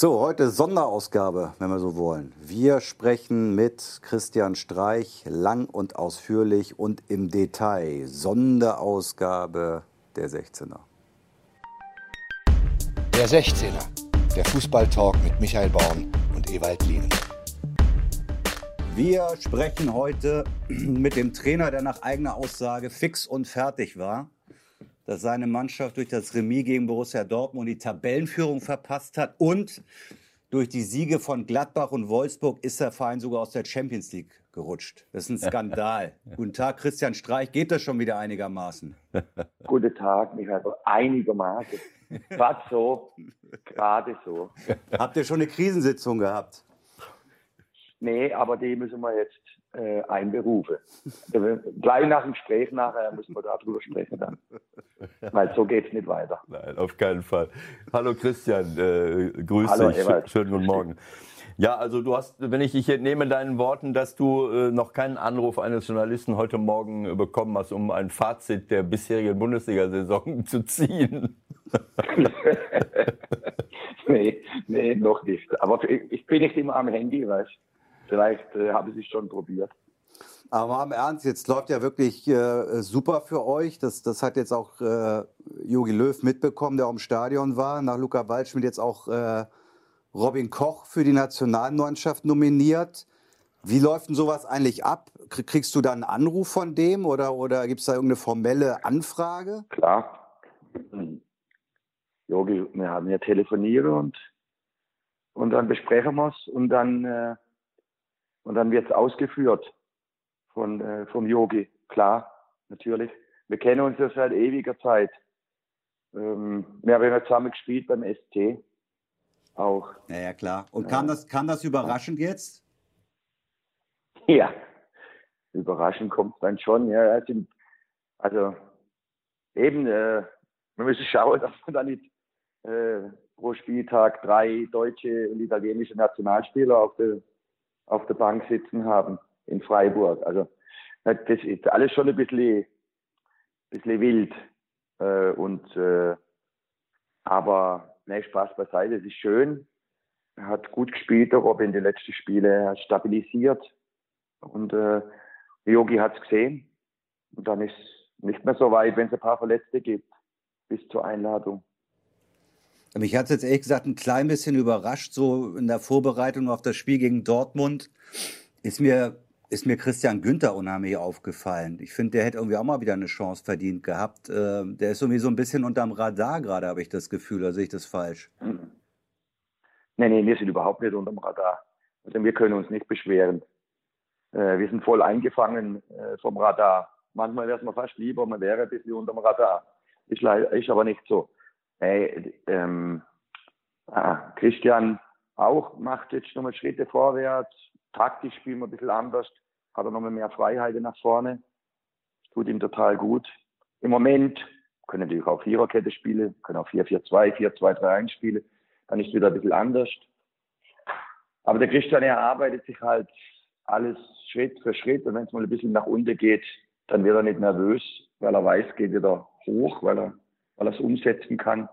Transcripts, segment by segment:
So, heute Sonderausgabe, wenn wir so wollen. Wir sprechen mit Christian Streich lang und ausführlich und im Detail. Sonderausgabe der 16er. Der 16er, der Fußballtalk mit Michael Baum und Ewald Lienen. Wir sprechen heute mit dem Trainer, der nach eigener Aussage fix und fertig war dass seine Mannschaft durch das Remis gegen Borussia Dortmund die Tabellenführung verpasst hat und durch die Siege von Gladbach und Wolfsburg ist der Verein sogar aus der Champions League gerutscht. Das ist ein Skandal. Guten Tag, Christian Streich. Geht das schon wieder einigermaßen? Guten Tag, Michael. Einigermaßen. Gerade so. Gerade so. Habt ihr schon eine Krisensitzung gehabt? Nee, aber die müssen wir jetzt äh, einberufen. Also, gleich nach dem Gespräch nachher müssen wir darüber sprechen dann. Weil so geht es nicht weiter. Nein, auf keinen Fall. Hallo Christian, äh, grüß Hallo, dich. Ewald. Schönen guten Morgen. Ja, also du hast, wenn ich dich entnehme deinen Worten, dass du äh, noch keinen Anruf eines Journalisten heute Morgen bekommen hast, um ein Fazit der bisherigen Bundesliga-Saison zu ziehen. nee, nee, noch nicht. Aber ich bin nicht immer am Handy, weißt Vielleicht äh, habe ich es schon probiert. Aber mal im Ernst, jetzt läuft ja wirklich äh, super für euch. Das, das hat jetzt auch äh, Jogi Löw mitbekommen, der auch im Stadion war. Nach Luca Waldschmidt jetzt auch äh, Robin Koch für die Nationalmannschaft nominiert. Wie läuft denn sowas eigentlich ab? Kriegst du da einen Anruf von dem oder, oder gibt es da irgendeine formelle Anfrage? Klar. Jogi, wir haben ja telefoniert und, und dann besprechen wir es und dann äh, und dann wird es ausgeführt von, äh, vom Yogi. Klar, natürlich. Wir kennen uns ja seit ewiger Zeit. Ähm, wir haben ja zusammen gespielt beim ST. Auch. Ja, ja klar. Und kam, das, kam das überraschend jetzt? Ja, überraschend kommt es dann schon. Ja, also eben, äh, wir müssen schauen, dass wir dann nicht äh, pro Spieltag drei deutsche und italienische Nationalspieler auf der auf der Bank sitzen haben in Freiburg. Also das ist alles schon ein bisschen, bisschen wild. Äh, und äh, aber ne, Spaß beiseite, es ist schön. Er hat gut gespielt, der Robin, die letzten Spiele. Hat stabilisiert. Und äh, Yogi hat es gesehen. Und dann ist nicht mehr so weit, wenn es ein paar Verletzte gibt, bis zur Einladung. Mich hat es jetzt ehrlich gesagt ein klein bisschen überrascht, so in der Vorbereitung auf das Spiel gegen Dortmund ist mir, ist mir Christian Günther unheimlich aufgefallen. Ich finde, der hätte irgendwie auch mal wieder eine Chance verdient gehabt. Ähm, der ist irgendwie so ein bisschen unterm Radar gerade, habe ich das Gefühl, oder sehe ich das falsch? Nee, nee, wir sind überhaupt nicht unterm Radar. Also wir können uns nicht beschweren. Äh, wir sind voll eingefangen äh, vom Radar. Manchmal wäre es mir fast lieber, man wäre ein bisschen unterm Radar. Ist, ist aber nicht so. Hey, ähm, ah, Christian auch macht jetzt nochmal Schritte vorwärts. Taktisch spielen wir ein bisschen anders. Hat er nochmal mehr Freiheiten nach vorne. Tut ihm total gut. Im Moment können natürlich auch Viererkette spielen, können auch 4-4-2, 4-2-3-1 spielen. Dann ist wieder ein bisschen anders. Aber der Christian, er arbeitet sich halt alles Schritt für Schritt. Und wenn es mal ein bisschen nach unten geht, dann wird er nicht nervös, weil er weiß, geht wieder hoch, weil er weil er es umsetzen kann.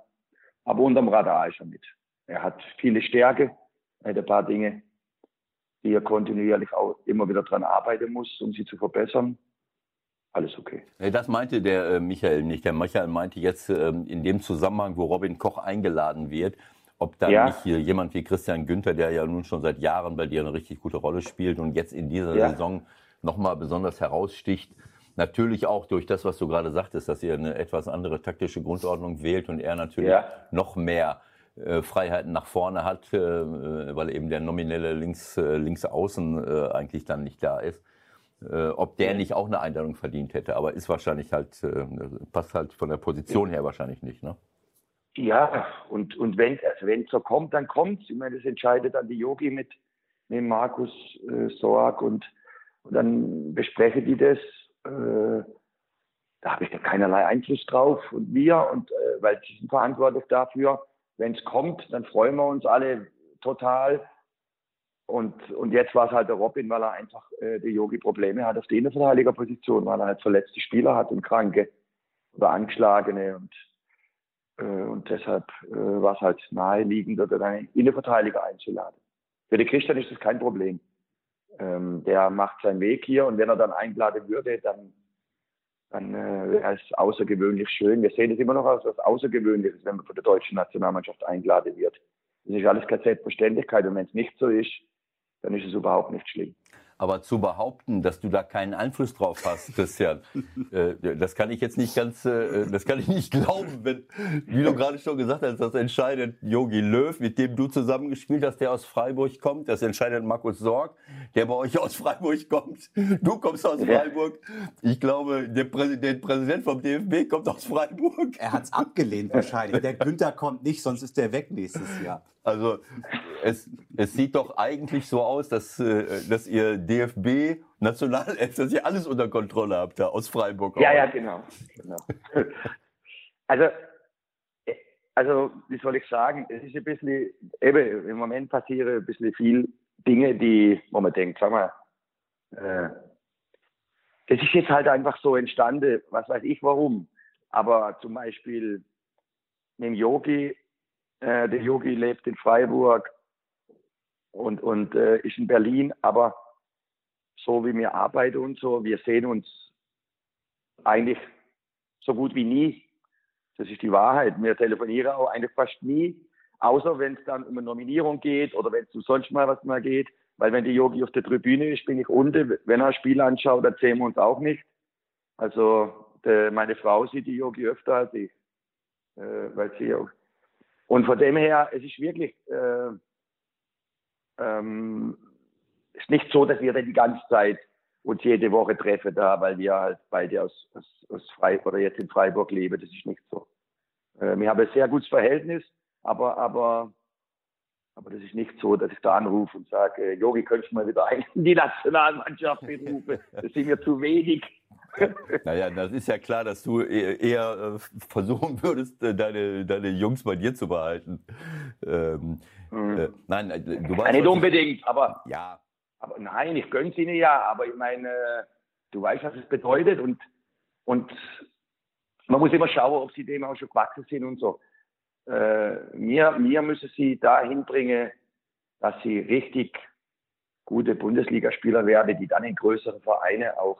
Aber unterm Radar ist er mit. Er hat viele Stärke, er hat ein paar Dinge, die er kontinuierlich auch immer wieder dran arbeiten muss, um sie zu verbessern. Alles okay. Das meinte der äh, Michael nicht. Der Michael meinte jetzt ähm, in dem Zusammenhang, wo Robin Koch eingeladen wird, ob da ja. nicht hier jemand wie Christian Günther, der ja nun schon seit Jahren bei dir eine richtig gute Rolle spielt und jetzt in dieser ja. Saison nochmal besonders heraussticht, Natürlich auch durch das, was du gerade sagtest, dass ihr eine etwas andere taktische Grundordnung wählt und er natürlich ja. noch mehr äh, Freiheiten nach vorne hat, äh, weil eben der nominelle links, äh, links außen äh, eigentlich dann nicht da ist. Äh, ob der nicht auch eine Einladung verdient hätte, aber ist wahrscheinlich halt, äh, passt halt von der Position her wahrscheinlich nicht, ne? Ja, und, und wenn also wenn so kommt, dann kommt Ich meine, das entscheidet dann die Yogi mit, mit Markus äh, Sorg und, und dann besprechen die das äh, da habe ich ja keinerlei Einfluss drauf und wir und äh, weil sie sind verantwortlich dafür. Wenn es kommt, dann freuen wir uns alle total. Und, und jetzt war es halt der Robin, weil er einfach äh, der Yogi Probleme hat auf der Innenverteidigerposition, weil er halt verletzte Spieler hat und Kranke oder Angeschlagene. Und Äh, und deshalb äh, war es halt naheliegend, dort einen Innenverteidiger einzuladen. Für den Christian ist das kein Problem. Ähm, der macht seinen Weg hier und wenn er dann einladen würde, dann, dann äh, wäre es außergewöhnlich schön. Wir sehen es immer noch als was Außergewöhnliches, wenn man von der deutschen Nationalmannschaft eingeladen wird. Das ist alles keine Selbstverständlichkeit und wenn es nicht so ist, dann ist es überhaupt nicht schlimm. Aber zu behaupten, dass du da keinen Einfluss drauf hast, Christian, äh, das kann ich jetzt nicht ganz, äh, das kann ich nicht glauben, wenn, wie du gerade schon gesagt hast, das entscheidet Yogi Löw, mit dem du zusammengespielt hast, der aus Freiburg kommt, das entscheidet Markus Sorg, der bei euch aus Freiburg kommt, du kommst aus Freiburg. Ich glaube, der Präsident, Präsident vom DFB kommt aus Freiburg. Er hat es abgelehnt wahrscheinlich. Der Günther kommt nicht, sonst ist der weg nächstes Jahr. Also es, es sieht doch eigentlich so aus, dass, äh, dass ihr DFB, Nationalelf, dass ihr alles unter Kontrolle habt da aus Freiburg. Ja, ja, genau. genau. Also, also, wie soll ich sagen, es ist ein bisschen, eben, im Moment passieren ein bisschen viel Dinge, die, wo man denkt, sag mal, äh, das ist jetzt halt einfach so entstanden, was weiß ich warum. Aber zum Beispiel mit dem Yogi äh, der Yogi lebt in Freiburg und, und äh, ist in Berlin, aber so wie wir arbeiten und so, wir sehen uns eigentlich so gut wie nie. Das ist die Wahrheit. Wir telefonieren auch eigentlich fast nie, außer wenn es dann um eine Nominierung geht oder wenn es um sonst mal was mal geht. Weil wenn der Yogi auf der Tribüne ist, bin ich unten. Wenn er ein Spiel anschaut, dann sehen wir uns auch nicht. Also de, meine Frau sieht die Yogi öfter als ich, äh, weil sie auch und von dem her, es ist wirklich, äh, ähm, ist nicht so, dass wir dann die ganze Zeit uns jede Woche treffen da, weil wir halt beide aus, aus, aus Freiburg oder jetzt in Freiburg leben. Das ist nicht so. Äh, wir haben ein sehr gutes Verhältnis, aber, aber, aber das ist nicht so, dass ich da anrufe und sage, Jogi, könntest du mal wieder in die Nationalmannschaft berufen? Das sind mir zu wenig. Naja, das ist ja klar, dass du e-, eher äh, versuchen würdest, äh, deine, deine Jungs bei dir zu behalten. Ähm, mhm. äh, nein, du weißt. Nicht unbedingt, aber. Ja. Aber nein, ich gönn's ihnen ja, aber ich meine, du weißt, was es bedeutet und, und man muss immer schauen, ob sie dem auch schon gewachsen sind und so. Äh, mir, mir müssen sie dahin bringen, dass sie richtig gute Bundesligaspieler werden, die dann in größeren Vereinen auch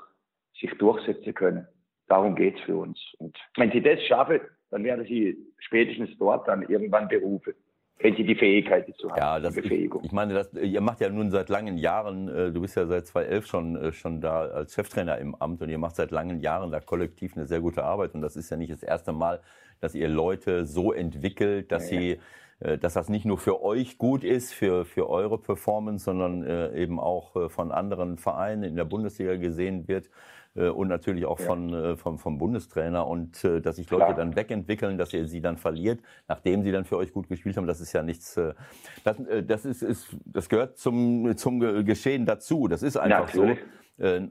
sich durchsetzen können. Darum geht es für uns. Und wenn sie das schaffen, dann werden sie spätestens dort dann irgendwann berufen wenn sie die Fähigkeit dazu haben. Ja, das, ich, ich, meine, das, ihr macht ja nun seit langen Jahren, äh, du bist ja seit 2011 schon, äh, schon da als Cheftrainer im Amt und ihr macht seit langen Jahren da kollektiv eine sehr gute Arbeit und das ist ja nicht das erste Mal, dass ihr Leute so entwickelt, dass ja, sie äh, dass das nicht nur für euch gut ist, für, für eure Performance, sondern äh, eben auch äh, von anderen Vereinen in der Bundesliga gesehen wird. Äh, und natürlich auch ja. von, äh, vom, vom Bundestrainer und äh, dass sich Leute Klar. dann wegentwickeln, dass ihr sie dann verliert, nachdem sie dann für euch gut gespielt haben, das ist ja nichts, das, das ist, ist das gehört zum, zum Geschehen dazu. Das ist einfach ja, so.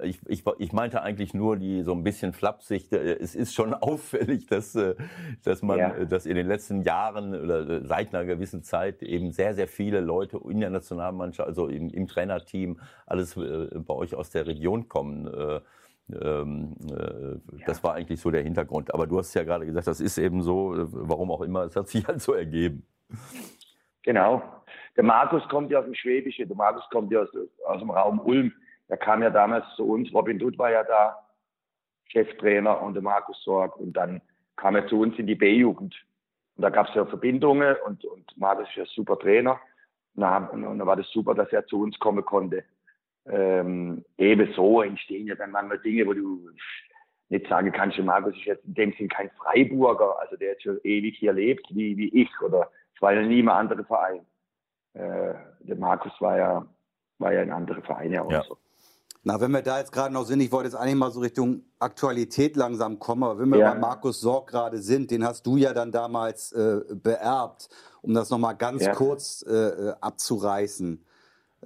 Ich, ich, ich meinte eigentlich nur die so ein bisschen flapsig. Es ist schon auffällig, dass, dass man, ja. dass in den letzten Jahren oder seit einer gewissen Zeit eben sehr, sehr viele Leute in der Nationalmannschaft, also im, im Trainerteam, alles bei euch aus der Region kommen. Ähm, äh, ja. Das war eigentlich so der Hintergrund. Aber du hast ja gerade gesagt, das ist eben so, äh, warum auch immer, es hat sich halt so ergeben. Genau. Der Markus kommt ja aus dem Schwäbischen, der Markus kommt ja aus, aus dem Raum Ulm. Der kam ja damals zu uns, Robin Dutt war ja da, Cheftrainer und der Markus Sorg. Und dann kam er zu uns in die B-Jugend. Und da gab es ja Verbindungen und, und Markus ist ja super Trainer. Und dann, und dann war das super, dass er zu uns kommen konnte ähm, ebenso entstehen ja dann manchmal Dinge, wo du nicht sagen kannst, Markus ist jetzt in dem Sinn kein Freiburger, also der jetzt schon ewig hier lebt, wie, wie ich, oder es war ja nie ein anderer Verein. Äh, der Markus war ja, war ja in andere Vereine auch ja. so. Na, wenn wir da jetzt gerade noch sind, ich wollte jetzt eigentlich mal so Richtung Aktualität langsam kommen, aber wenn wir ja. bei Markus Sorg gerade sind, den hast du ja dann damals äh, beerbt, um das nochmal ganz ja. kurz äh, äh abzureißen.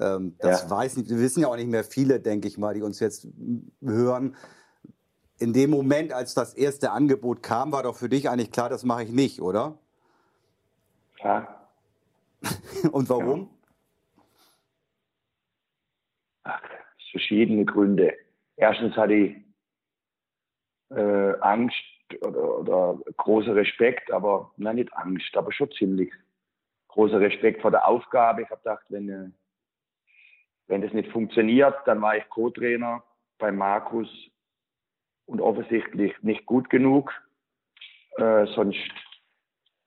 Ähm, das ja. weiß nicht, wissen ja auch nicht mehr viele, denke ich mal, die uns jetzt hören. In dem Moment, als das erste Angebot kam, war doch für dich eigentlich klar, das mache ich nicht, oder? Ja. Und warum? Ach, verschiedene Gründe. Erstens hatte ich äh, Angst, oder, oder großer Respekt, aber na, nicht Angst, aber schon ziemlich großer Respekt vor der Aufgabe. Ich habe gedacht, wenn, äh, wenn das nicht funktioniert, dann war ich Co-Trainer bei Markus und offensichtlich nicht gut genug. Äh, sonst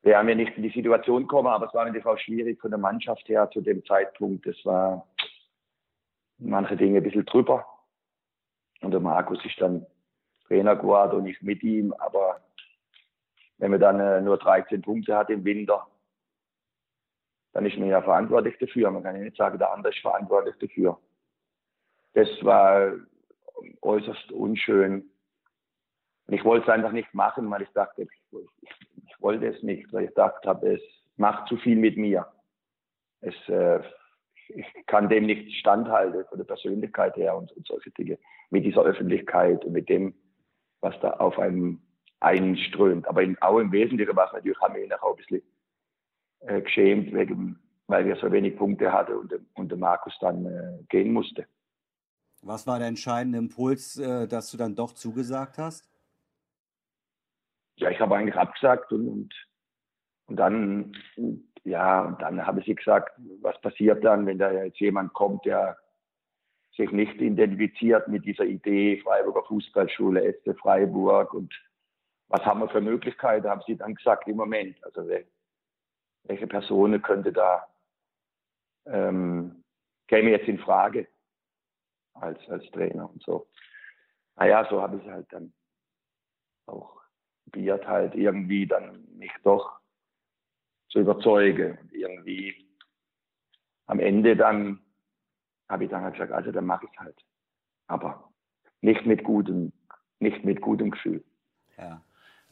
wären wir nicht in die Situation gekommen, aber es war natürlich auch schwierig von der Mannschaft her zu dem Zeitpunkt. Es war manche Dinge ein bisschen drüber. Und der Markus ist dann Trainer geworden und ich mit ihm. Aber wenn man dann äh, nur 13 Punkte hat im Winter, dann ist man ja verantwortlich dafür. Man kann ja nicht sagen, der andere ist verantwortlich dafür. Das war äußerst unschön. Und ich wollte es einfach nicht machen, weil ich dachte, ich, ich, wollte es nicht, weil ich dachte habe, es macht zu viel mit mir. Es, äh, ich kann dem nicht standhalten von der Persönlichkeit her und, und solche Dinge. Mit dieser Öffentlichkeit und mit dem, was da auf einem einströmt. Aber in, auch im Wesentlichen war es natürlich, haben wir ihn auch ein bisschen äh, geschämt, wegen, weil wir so wenig Punkte hatten und, und der Markus dann äh, gehen musste. Was war der entscheidende Impuls, äh, dass du dann doch zugesagt hast? Ja, ich habe eigentlich abgesagt und, und, und dann, ja, und dann habe ich gesagt, was passiert dann, wenn da jetzt jemand kommt, der sich nicht identifiziert mit dieser Idee Freiburger Fußballschule, SC Freiburg und was haben wir für Möglichkeiten, haben sie dann gesagt im Moment. Also welche Person könnte da ähm, käme jetzt in Frage als, als Trainer und so. Naja, so habe ich halt dann auch probiert halt irgendwie dann mich doch zu überzeugen. Und irgendwie am Ende dann habe ich dann halt gesagt, also dann mache ich es halt. Aber nicht mit gutem, nicht mit gutem Gefühl. Ja.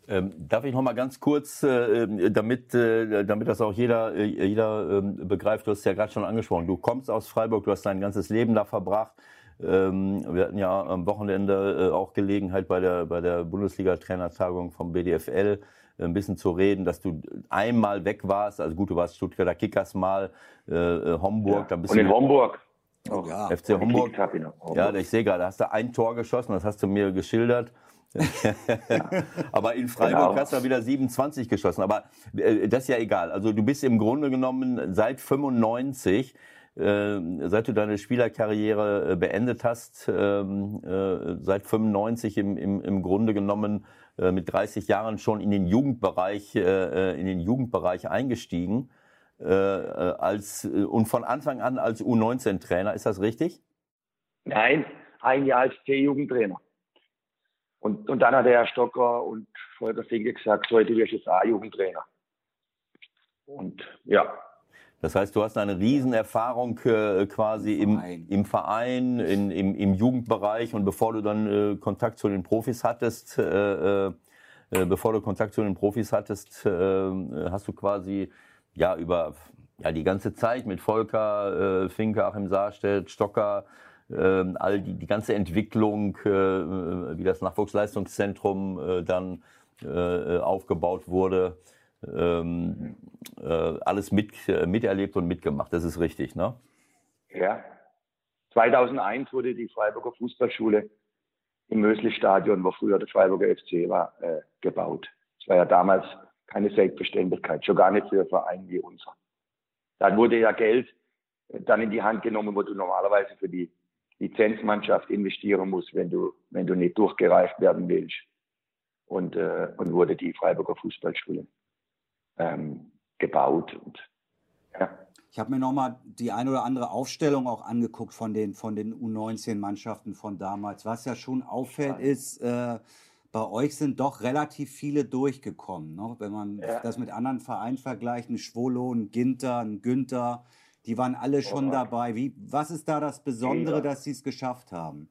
Ähm, darf ich noch mal ganz kurz, äh, damit, äh, damit das auch jeder, äh, jeder ähm, begreift, du hast es ja gerade schon angesprochen, du kommst aus Freiburg, du hast dein ganzes Leben da verbracht. Ähm, wir hatten ja am Wochenende äh, auch Gelegenheit bei der, bei der Bundesliga-Trainertagung vom BDFL äh, ein bisschen zu reden, dass du einmal weg warst. Also gut, du warst Stuttgarter Kickers mal, äh, Homburg. Ja. Dann bist Und in Homburg. Oh, ja. FC Homburg. Ja, ich sehe gerade, da hast du ein Tor geschossen, das hast du mir geschildert. Aber in Freiburg genau. hast du wieder 27 geschossen. Aber äh, das ist ja egal. Also du bist im Grunde genommen seit 95, äh, seit du deine Spielerkarriere äh, beendet hast, ähm, äh, seit 95 im, im, im Grunde genommen äh, mit 30 Jahren schon in den Jugendbereich, äh, in den Jugendbereich eingestiegen. als, und von Anfang an als U19-Trainer, ist das richtig? Nein, ein Jahr als C-Jugendtrainer. Und, und dann hat der Herr Stocker und Volker Finke gesagt, so, du wirst jetzt A-Jugendtrainer. Und ja. Das heißt, du hast eine Riesenerfahrung äh, quasi im Verein, im, im Verein in, im, im, Jugendbereich und bevor du dann äh, Kontakt zu den Profis hattest, äh, äh, äh bevor du Kontakt zu den Profis hattest, äh, hast du quasi ja über ja, die ganze Zeit mit Volker, äh, Finke, Achim Saarstedt, Stocker, äh, all die, die ganze Entwicklung, äh, wie das Nachwuchsleistungszentrum äh, dann äh, aufgebaut wurde, ähm, äh, alles mit, äh, miterlebt und mitgemacht. Das ist richtig, ne? Ja. 2001 wurde die Freiburger Fußballschule im Mösli-Stadion, wo früher der Freiburger FC war, äh, gebaut. Das war ja damals keine Selbstverständlichkeit, schon gar nicht für einen Verein wie unser. Dann wurde ja Geld dann in die Hand genommen, wo du normalerweise für die Lizenzmannschaft investieren musst, wenn du, wenn du nicht durchgereicht werden willst. Und, äh, und wurde die Freiburger Fußballschule ähm, gebaut. Und, ja. Ich habe mir nochmal die ein oder andere Aufstellung auch angeguckt von den, von den U19-Mannschaften von damals. Was ja schon auffällt, ist, äh, bei euch sind doch relativ viele durchgekommen. Ne? Wenn man ja. das mit anderen Vereinen vergleicht, ein Schwolo, ein Ginter, ein Günther, die waren alle schon oh, dabei. Wie, was ist da das Besondere, ja. dass sie es geschafft haben?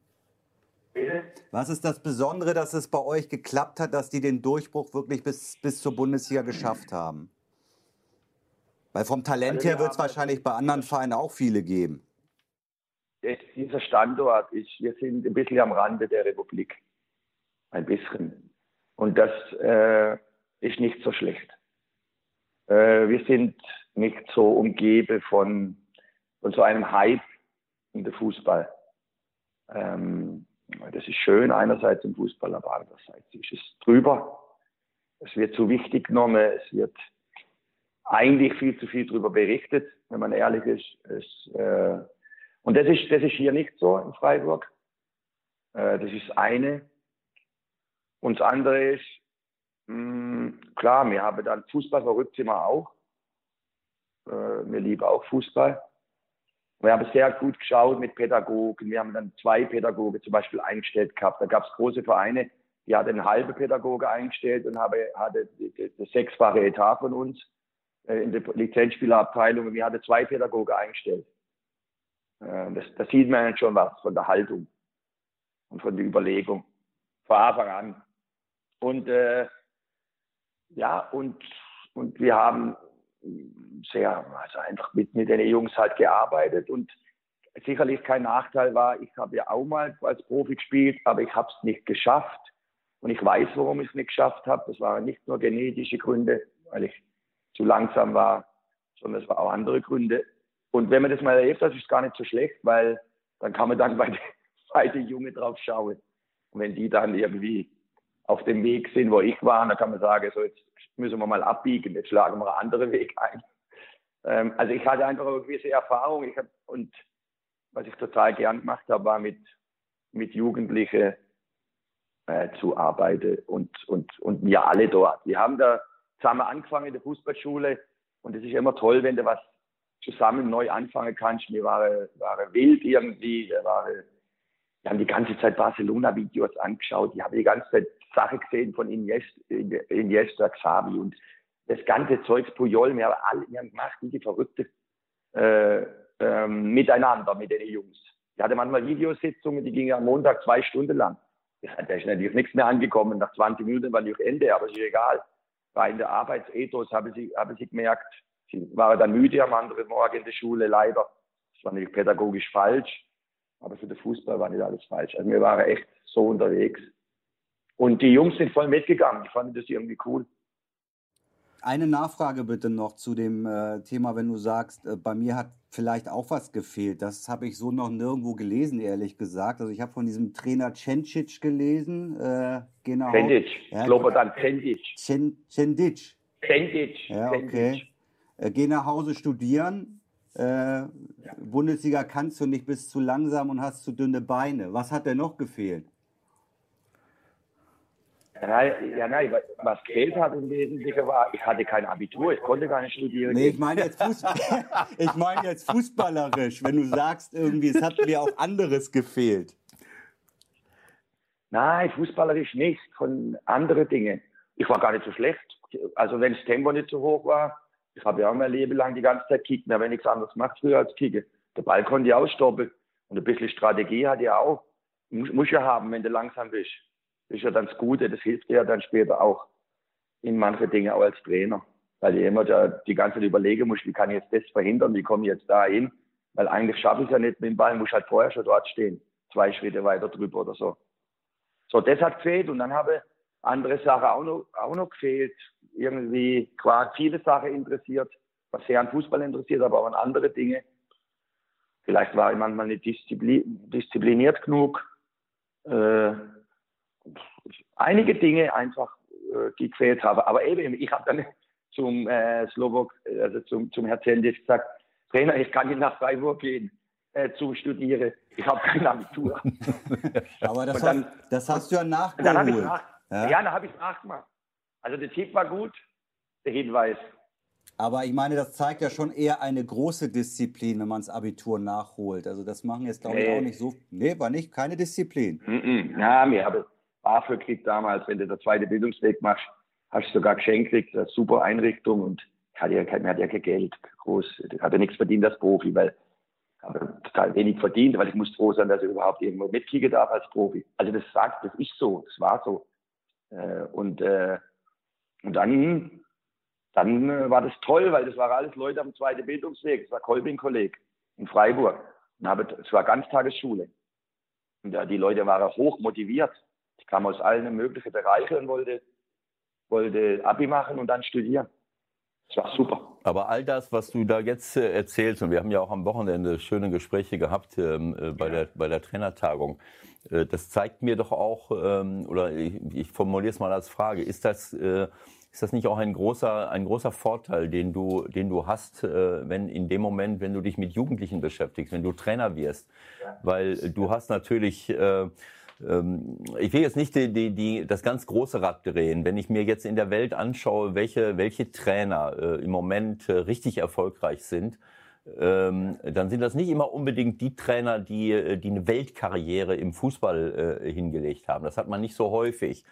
Bitte? Was ist das Besondere, dass es bei euch geklappt hat, dass die den Durchbruch wirklich bis, bis zur Bundesliga geschafft haben? Weil vom Talent also her wird es wahrscheinlich bei anderen Vereinen auch viele geben. Dieser Standort ist, wir sind ein bisschen am Rande der Republik. Ein bisschen. Und das äh, ist nicht so schlecht. Äh, wir sind nicht so umgebe von, von so einem Hype in der Fußball. Ähm, das ist schön einerseits im Fußball, aber andererseits ist es drüber. es wird zu wichtig genommen, es wird eigentlich viel zu viel darüber berichtet, wenn man ehrlich ist. Es, äh, und das ist, das ist hier nicht so in Freiburg. Äh, das ist eine. Und das andere ist, mh, hm, klar, wir haben dann Fußball wir auch. Äh, wir lieben auch Fußball. Wir haben sehr gut geschaut mit Pädagogen. Wir haben dann zwei Pädagogen zum Beispiel eingestellt gehabt. Da gab es große Vereine, die hatten einen halben Pädagoge eingestellt und habe, hatte das sechsfache Etat von uns äh, in der Lizenzspielerabteilung. Wir hatten zwei Pädagogen eingestellt. Äh, das, das sieht man schon was von der Haltung und von der Überlegung. Von Anfang an. Und äh, ja, und, und wir haben sehr, also einfach mit, mit den Jungs halt gearbeitet und sicherlich kein Nachteil war, ich habe ja auch mal als Profi gespielt, aber ich habe es nicht geschafft. Und ich weiß, warum ich es nicht geschafft habe. Das waren nicht nur genetische Gründe, weil ich zu langsam war, sondern es waren auch andere Gründe. Und wenn man das mal erlebt hat, ist es gar nicht so schlecht, weil dann kann man dann bei, den, bei den Jungen drauf schauen. Und wenn die dann irgendwie auf dem Weg sind, wo ich war, dann kann man sagen, so jetzt müssen wir mal abbiegen, jetzt schlagen wir einen anderen Weg ein. Ähm, also ich hatte einfach eine gewisse Erfahrung ich hab, und was ich total gern gemacht habe, war mit, mit Jugendlichen äh, zu arbeiten und, und, und wir alle dort. Wir haben da zusammen angefangen in der Fußballschule und es ist immer toll, wenn du was zusammen neu anfangen kannst. Wir waren, waren wild irgendwie, wir, waren, wir haben die ganze Zeit Barcelona-Videos angeschaut, ich habe die ganze Zeit Sache gesehen von Iniesta, Iniesta Xavi und das ganze Zeugs Puyol, wir haben alle, wir haben gemacht, wie die Verrückte, äh, ähm, miteinander, mit den Jungs. Ich hatte manchmal Videositzungen, die gingen am Montag zwei Stunden lang. Ja, da ist natürlich nichts mehr angekommen. Nach 20 Minuten war ich Ende, aber ist egal. War in der Arbeitsethos, habe ich, habe ich gemerkt, sie waren dann müde am anderen Morgen in der Schule, leider. Das war natürlich pädagogisch falsch, aber für den Fußball war nicht alles falsch. Also wir waren echt so unterwegs. Und die Jungs sind voll mitgegangen. Ich fand das irgendwie cool. Eine Nachfrage bitte noch zu dem äh, Thema, wenn du sagst, äh, bei mir hat vielleicht auch was gefehlt. Das habe ich so noch nirgendwo gelesen, ehrlich gesagt. Also ich habe von diesem Trainer Cencic gelesen. Äh, genau. Cendic, ja, Slobodan Cendic. Cendic. Cendic. Ja, okay. Äh, geh nach Hause studieren. Äh, ja. Bundesliga kannst du nicht, bist zu langsam und hast zu dünne Beine. Was hat denn noch gefehlt? Ja, nein, was Geld hat im Wesentlichen war, ich hatte kein Abitur, ich konnte gar nicht studieren. Nee, ich meine jetzt, Fußball, ich mein jetzt fußballerisch, wenn du sagst, irgendwie, es hat mir auch anderes gefehlt. Nein, fußballerisch nicht, von anderen Dingen. Ich war gar nicht so schlecht. Also wenn das Tempo nicht so hoch war, ich habe ja auch mein Leben lang die ganze Zeit kicken, aber nichts anderes gemacht früher als kicken. Der Ball konnte ich ausstoppen und ein bisschen Strategie hatte ich auch. Muss, muss ja haben, wenn du langsam bist. Das ist ja dann das Gute, das hilft dir ja dann später auch in manche Dinge auch als Trainer. Weil ich immer da die ganze Zeit überlegen muss, wie kann ich jetzt das verhindern, wie komme ich jetzt da hin? Weil eigentlich schaffe ich es ja nicht mit dem Ball, muss halt vorher schon dort stehen, zwei Schritte weiter drüber oder so. So, das hat gefehlt und dann habe andere Sachen auch noch, auch noch gefehlt. Irgendwie, klar, viele Sachen interessiert, was sehr an Fußball interessiert, aber auch an andere Dinge. Vielleicht war ich manchmal nicht diszipliniert genug. Äh, einige Dinge einfach, äh, die gefehlt haben. Aber eben, ich habe dann zum äh, Slowak, also zum, zum Herrn Zendic gesagt, Trainer, ich kann nicht nach Freiburg gehen äh, zu studieren. Ich habe kein Abitur. Aber das, dann, hast, das hast du ja nachgeholt. Dann ich nach, ja? ja, dann habe ich es nachgemacht. Also der Tipp war gut, der Hinweis. Aber ich meine, das zeigt ja schon eher eine große Disziplin, wenn man das Abitur nachholt. Also das machen jetzt, glaube ich, auch nicht so. Nee, war nicht, keine Disziplin. Mm -mm. Ja, wir haben BAföG kriegt damals, wenn du der zweite Bildungsweg machst, hast du sogar geschenkt gekriegt, eine super Einrichtung und hatte ja kein, hat ja kein Geld groß, ich hatte nichts verdient als Profi, weil habe total wenig verdient, weil ich musste froh sein, dass ich überhaupt irgendwo mitkriegen darf als Profi. Also das sagt, das ist so, das war so. Äh, und, äh, und dann, dann äh, war das toll, weil das waren alles Leute am zweiten Bildungsweg. Das war Kolbing-Kolleg in Freiburg. Es war Ganztagesschule. Und die Leute waren hoch motiviert kam aus allen möglichen Bereichen und wollte, wollte Abi machen und dann studieren. Es war super. Aber all das, was du da jetzt äh, erzählst, und wir haben ja auch am Wochenende schöne Gespräche gehabt ähm, äh, bei, der, bei der Trainertagung, äh, das zeigt mir doch auch, ähm, oder ich, ich formuliere es mal als Frage, ist das, äh, ist das nicht auch ein großer, ein großer Vorteil, den du, den du hast, äh, wenn in dem Moment, wenn du dich mit Jugendlichen beschäftigst, wenn du Trainer wirst? Weil du hast natürlich äh, ähm, ich will jetzt nicht die, die, die, das ganz große Rad drehen. Wenn ich mir jetzt in der Welt anschaue, welche, welche Trainer äh, im Moment äh, richtig erfolgreich sind, ähm, dann sind das nicht immer unbedingt die Trainer, die, äh, die eine Weltkarriere im Fußball äh, hingelegt haben. Das hat man nicht so häufig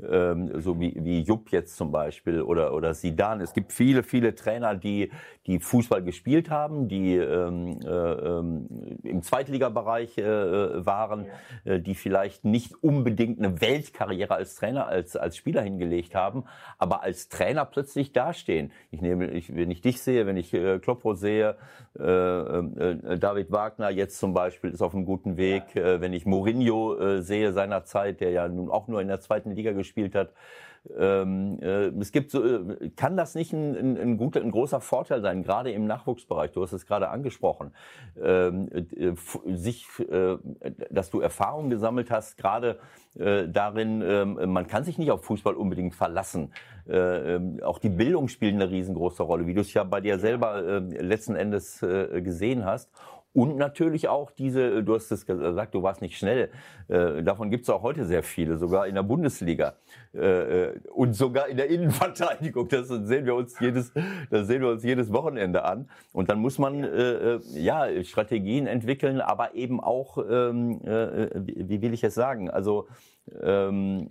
ähm, so wie, wie Jupp jetzt zum Beispiel oder, oder Sidan. Es gibt viele, viele Trainer, die, die Fußball gespielt haben, die ähm, äh, ähm, im Zweitligabereich äh, waren, äh, die vielleicht nicht unbedingt eine Weltkarriere als Trainer, als, als Spieler hingelegt haben, aber als Trainer plötzlich dastehen. Ich nehme, ich, wenn ich dich sehe, wenn ich äh, Kloppo sehe, äh, äh, David Wagner jetzt zum Beispiel ist auf einem guten Weg, äh, wenn ich Mourinho äh, sehe seinerzeit, der ja nun auch nur in der zweiten Liga gespielt hat, ähm, äh, es gibt so, äh, kann das nicht ein, ein, ein, guter, ein großer Vorteil sein, gerade im Nachwuchsbereich? Du hast es gerade angesprochen, ähm, äh, sich, äh, dass du Erfahrungen gesammelt hast, gerade äh, darin, ähm, man kann sich nicht auf Fußball unbedingt verlassen. Äh, ähm, auch die Bildung spielt eine riesengroße Rolle, wie du es ja bei dir selber letzten Endes gesehen hast. Und natürlich auch diese, du hast es gesagt, du warst nicht schnell. Äh, davon gibt es auch heute sehr viele, sogar in der Bundesliga äh, äh, und sogar in der Innenverteidigung. Das sehen wir uns jedes, das sehen wir uns jedes Wochenende an. Und dann muss man äh, äh ja Strategien entwickeln, aber eben auch, ähm, äh, wie will ich es sagen? Also ähm,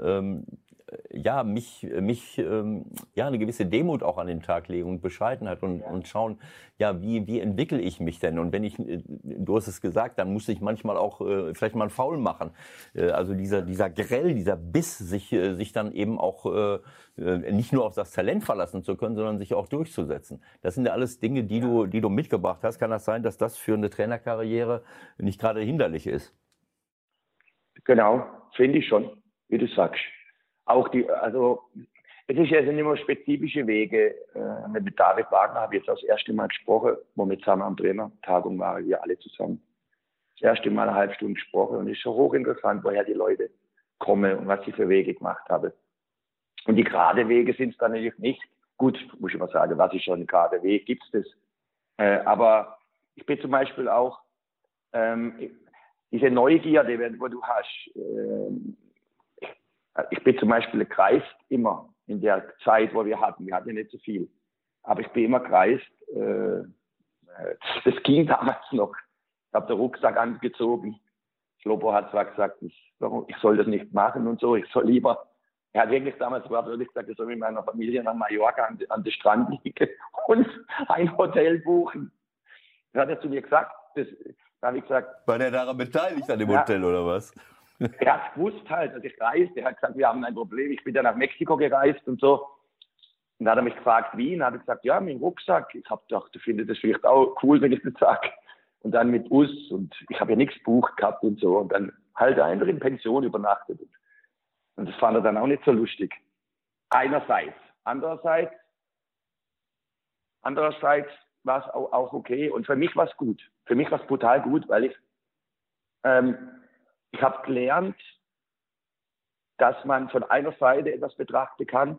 ähm, ja, mich, mich ähm, ja, eine gewisse Demut auch an den Tag legen und Bescheidenheit und, ja. und schauen, ja, wie, wie entwickle ich mich denn? Und wenn ich, äh, du hast es gesagt, dann muss ich manchmal auch äh, vielleicht mal einen Foul machen. Äh, also dieser, dieser Grell, dieser Biss, sich, äh, sich dann eben auch äh, äh, nicht nur auf das Talent verlassen zu können, sondern sich auch durchzusetzen. Das sind ja alles Dinge, die du, die du mitgebracht hast. Kann das sein, dass das für eine Trainerkarriere nicht gerade hinderlich ist? Genau, finde ich schon, wie du sagst auch die, also es ist ja sind immer spezifische Wege. Äh, mit David Wagner habe ich jetzt das erste Mal gesprochen, wo wir zusammen am Trainertagung waren, wir alle zusammen. Das erste Mal eine halbe Stunde gesprochen und es ist schon hochinteressant, woher die Leute kommen und was sie für Wege gemacht haben. Und die gerade Wege sind es dann natürlich nicht. Gut, muss ich mal sagen, was ist schon ein gerade Weg, gibt es das. Äh, aber ich bin zum Beispiel auch ähm, diese Neugierde, wo du hast, äh, ich bin zum Beispiel gereist immer in der Zeit, wo wir hatten. Wir hatten ja nicht so viel. Aber ich bin immer gereist. Äh, das ging damals noch. Ich habe den Rucksack angezogen. Schlobo hat zwar gesagt, ich, ich soll das nicht machen und so. Ich soll lieber er hat wirklich damals wirklich gesagt, ich soll mit meiner Familie nach Mallorca an, an den Strand liegen und ein Hotel buchen. Das hat er zu mir gesagt. Das, da habe ich gesagt. War der daran beteiligt an dem ja, Hotel oder was? Er hat gewusst halt, dass ich reise. Er hat gesagt, wir haben ein Problem. Ich bin dann nach Mexiko gereist und so. Und dann hat er mich gefragt, wie? Und hat er gesagt, ja, mit dem Rucksack. Ich habe gedacht, du findest das vielleicht auch cool, wenn ich das sage. Und dann mit Bus und ich habe ja nichts gebucht gehabt und so. Und dann halt einfach in Pension übernachtet. Und das fand er dann auch nicht so lustig. Einerseits. Andererseits, andererseits war es auch, auch okay. Und für mich war es gut. Für mich war es brutal gut, weil ich ähm, ich habe gelernt, dass man von einer Seite etwas betrachten kann.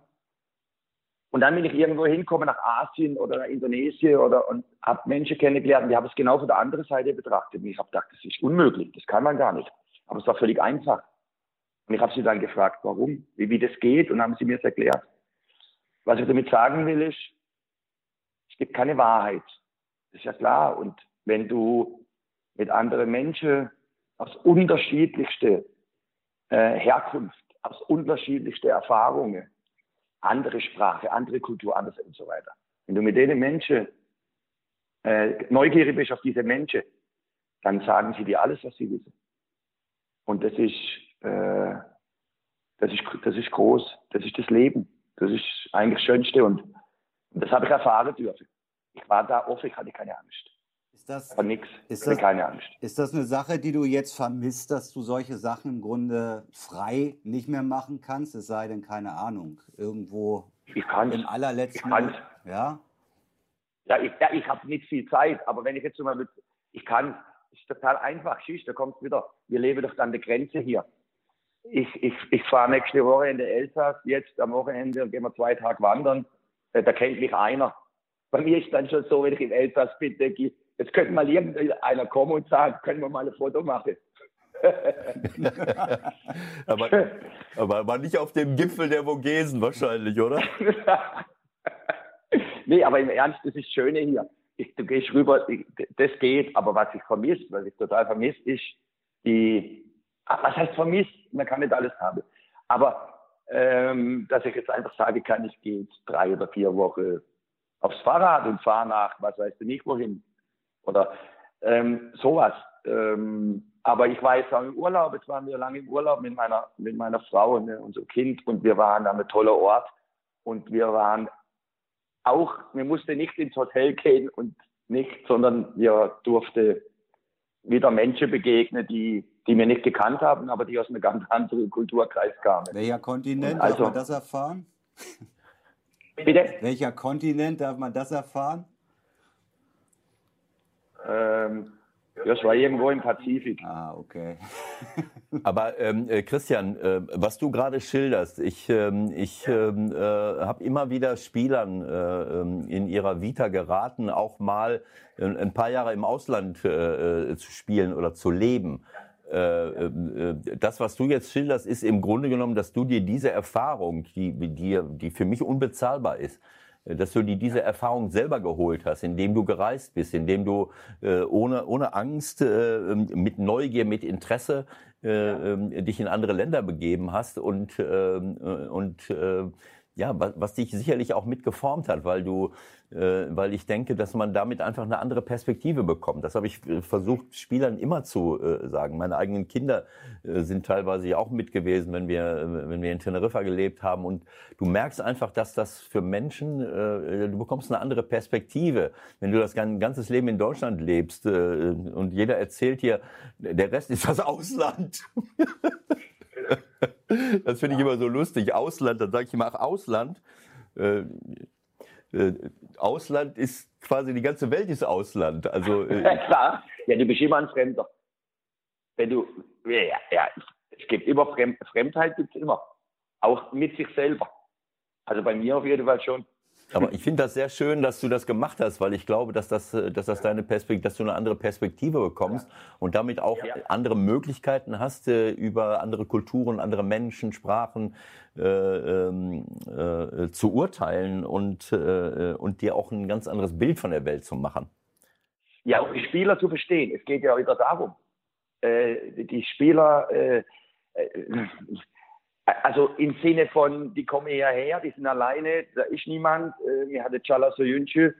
Und dann bin ich irgendwo hingekommen nach Asien oder nach Indonesien oder und habe Menschen kennengelernt, die haben es genau von der anderen Seite betrachtet. Und ich habe gedacht, das ist unmöglich, das kann man gar nicht. Aber es war völlig einfach. Und ich habe sie dann gefragt, warum, wie, wie das geht, und haben sie mir es erklärt. Was ich damit sagen will, ist, es gibt keine Wahrheit. Das ist ja klar. Und wenn du mit anderen Menschen aus unterschiedlichste äh, Herkunft, aus unterschiedlichste Erfahrungen, andere Sprache, andere Kultur, anders und so weiter. Wenn du mit denen Menschen äh, neugierig bist auf diese Menschen, dann sagen sie dir alles, was sie wissen. Und das ist, äh, das ist, das ist groß, das ist das Leben, das ist eigentlich das Schönste und, und das habe ich erfahren dürfen. Ich war da offen, ich hatte keine Angst. Ist das, Aber nichts, ist das, keine Angst. Ist das eine Sache, die du jetzt vermisst, dass du solche Sachen im Grunde frei nicht mehr machen kannst? Es sei denn, keine Ahnung, irgendwo ich kann's. im allerletzten... Ich kann's. Ja? Ja, ich, ja, ich habe nicht viel Zeit, aber wenn ich jetzt mal mit, ich kann, ist total einfach, schieß, da kommt wieder. Wir leben doch an der Grenze hier. Ich, ich, ich fahre nächste Woche in der Elsass, jetzt am Wochenende gehen wir zwei Tage wandern. Äh, da kennt mich einer. Bei mir ist dann schon so, wenn ich im Elsass bin, denke ich, jetzt könnte mal irgendeiner kommen und sagen, können wir mal ein Foto machen. aber, aber, aber nicht auf dem Gipfel der Vogesen wahrscheinlich, oder? nee, aber im Ernst, das ist das Schöne hier. Ich, du gehst rüber, ich, das geht, aber was ich vermisse, was ich total vermisse, ist die, ah, was heißt vermisst? Man kann nicht alles haben. Aber ähm, dass ich jetzt einfach sagen kann, ich gehe jetzt drei oder vier Wochen aufs Fahrrad und fahre nach, was weißt du nicht wohin. Oder ähm, sowas. Ähm, aber ich war jetzt auch im Urlaub, jetzt waren wir lange im Urlaub mit meiner, mit meiner Frau und ne, unserem Kind und wir waren an einem tollen Ort und wir waren auch, wir mussten nicht ins Hotel gehen und nicht, sondern wir durften wieder Menschen begegnen, die, die wir nicht gekannt haben, aber die aus einem ganz anderen Kulturkreis kamen. Welcher Kontinent also, darf man das erfahren? Bitte? Welcher Kontinent darf man das erfahren? Ähm, das war irgendwo im Pazifik. Ah, okay. Aber ähm, äh, Christian, äh, was du gerade schilderst, ich, ähm, ich ähm, äh, habe immer wieder Spielern äh, ähm, in ihrer Vita geraten, auch mal äh, ein paar Jahre im Ausland äh, zu spielen oder zu leben. Das, was du jetzt schilderst, ist im Grunde genommen, dass du dir diese Erfahrung, die, die, die für mich unbezahlbar ist, dass du dir diese Erfahrung selber geholt hast, indem du gereist bist, indem du äh, ohne, ohne Angst, äh, mit Neugier, mit Interesse äh, äh, dich in andere Länder begeben hast und, ähm, äh, und äh, ja, was, was dich sicherlich auch mitgeformt hat, weil du, äh, weil ich denke, dass man damit einfach eine andere Perspektive bekommt. Das habe ich äh, versucht, Spielern immer zu äh, sagen. Meine eigenen Kinder äh, sind teilweise auch mit gewesen, wenn wir, äh, wenn wir in Teneriffa gelebt haben. Und du merkst einfach, dass das für Menschen, äh, du bekommst eine andere Perspektive. Wenn du das dein ganzes Leben in Deutschland lebst äh, und jeder erzählt dir, der Rest ist das Ausland. Das finde ich immer so lustig. Ausland, dann sage ich immer, ach, Ausland. Äh, äh, Ausland ist quasi die ganze Welt ist Ausland. Also, äh, ja, klar, ja, du bist immer ein Fremder. Wenn du, ja, ja es gibt immer Fremd, Fremdheit, gibt es immer. Auch mit sich selber. Also bei mir auf jeden Fall schon. Aber ich finde das sehr schön, dass du das gemacht hast, weil ich glaube, dass das, äh, dass das deine Perspektive, dass du eine andere Perspektive bekommst ja. und damit auch ja. andere Möglichkeiten hast, äh, über andere Kulturen, andere Menschen, Sprachen äh, ähm, äh, zu urteilen und, äh, und dir auch ein ganz anderes Bild von der Welt zu machen. Ja, um die Spieler zu verstehen. Es geht ja wieder darum, äh, die Spieler also im Sinne von, die kommen hierher, die sind alleine, da ist niemand. Äh, mir hatte Chala Soyuncu,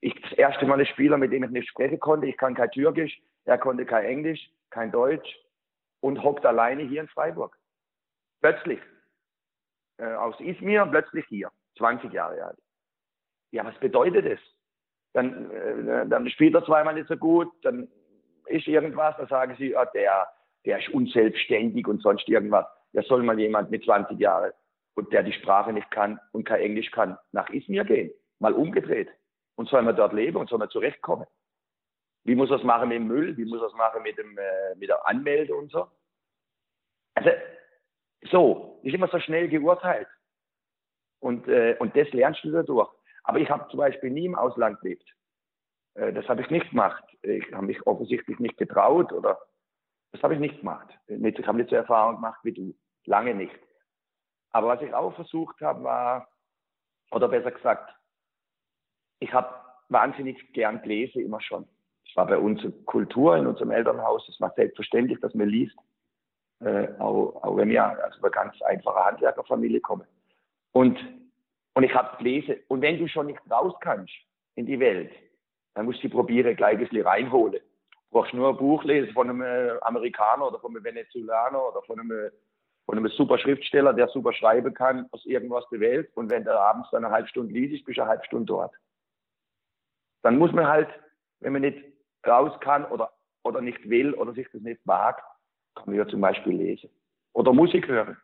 ich das erste Mal ein Spieler, mit dem ich nicht sprechen konnte. Ich kann kein Türkisch, er konnte kein Englisch, kein Deutsch und hockt alleine hier in Freiburg. Plötzlich. Äh, aus Izmir, plötzlich hier. 20 Jahre alt. Ja, was bedeutet das? Dann, äh, dann spielt er zweimal nicht so gut, dann ist irgendwas, dann sagen sie, ah, der, der ist unselbstständig und sonst irgendwas ja soll mal jemand mit 20 Jahren und der die Sprache nicht kann und kein Englisch kann, nach Izmir gehen. Mal umgedreht. Und soll man dort leben und soll man zurechtkommen. Wie muss es machen mit dem Müll? Wie muss es machen mit, dem, äh, mit der Anmeldung und so? Also, so, nicht immer so schnell geurteilt. Und, äh, und das lernst du dadurch. Aber ich habe zum Beispiel nie im Ausland gelebt. Äh, das habe ich nicht gemacht. Ich habe mich offensichtlich nicht getraut oder das habe ich nicht gemacht. Ich habe nicht so Erfahrung gemacht wie du. Lange nicht. Aber was ich auch versucht habe, war, oder besser gesagt, ich habe wahnsinnig gern gelesen, immer schon. Das war bei uns Kultur in unserem Elternhaus. Es war selbstverständlich, dass man liest. Äh, auch, auch wenn wir aus einer ganz einfachen Handwerkerfamilie kommen. Und, und ich habe gelesen. Und wenn du schon nicht raus kannst in die Welt, dann musst du probieren, gleich ein bisschen reinholen. Brauchst nur ein Buch lesen von einem äh, Amerikaner oder von einem Venezuelaner oder von einem von einem super Schriftsteller, der super schreiben kann aus irgendwas der Welt. Und wenn der abends dann eine halbe Stunde liest, bist du eine halbe Stunde dort. Dann muss man halt, wenn man nicht raus kann oder, oder nicht will oder sich das nicht mag, kann man ja zum Beispiel lesen. Oder Musik hören.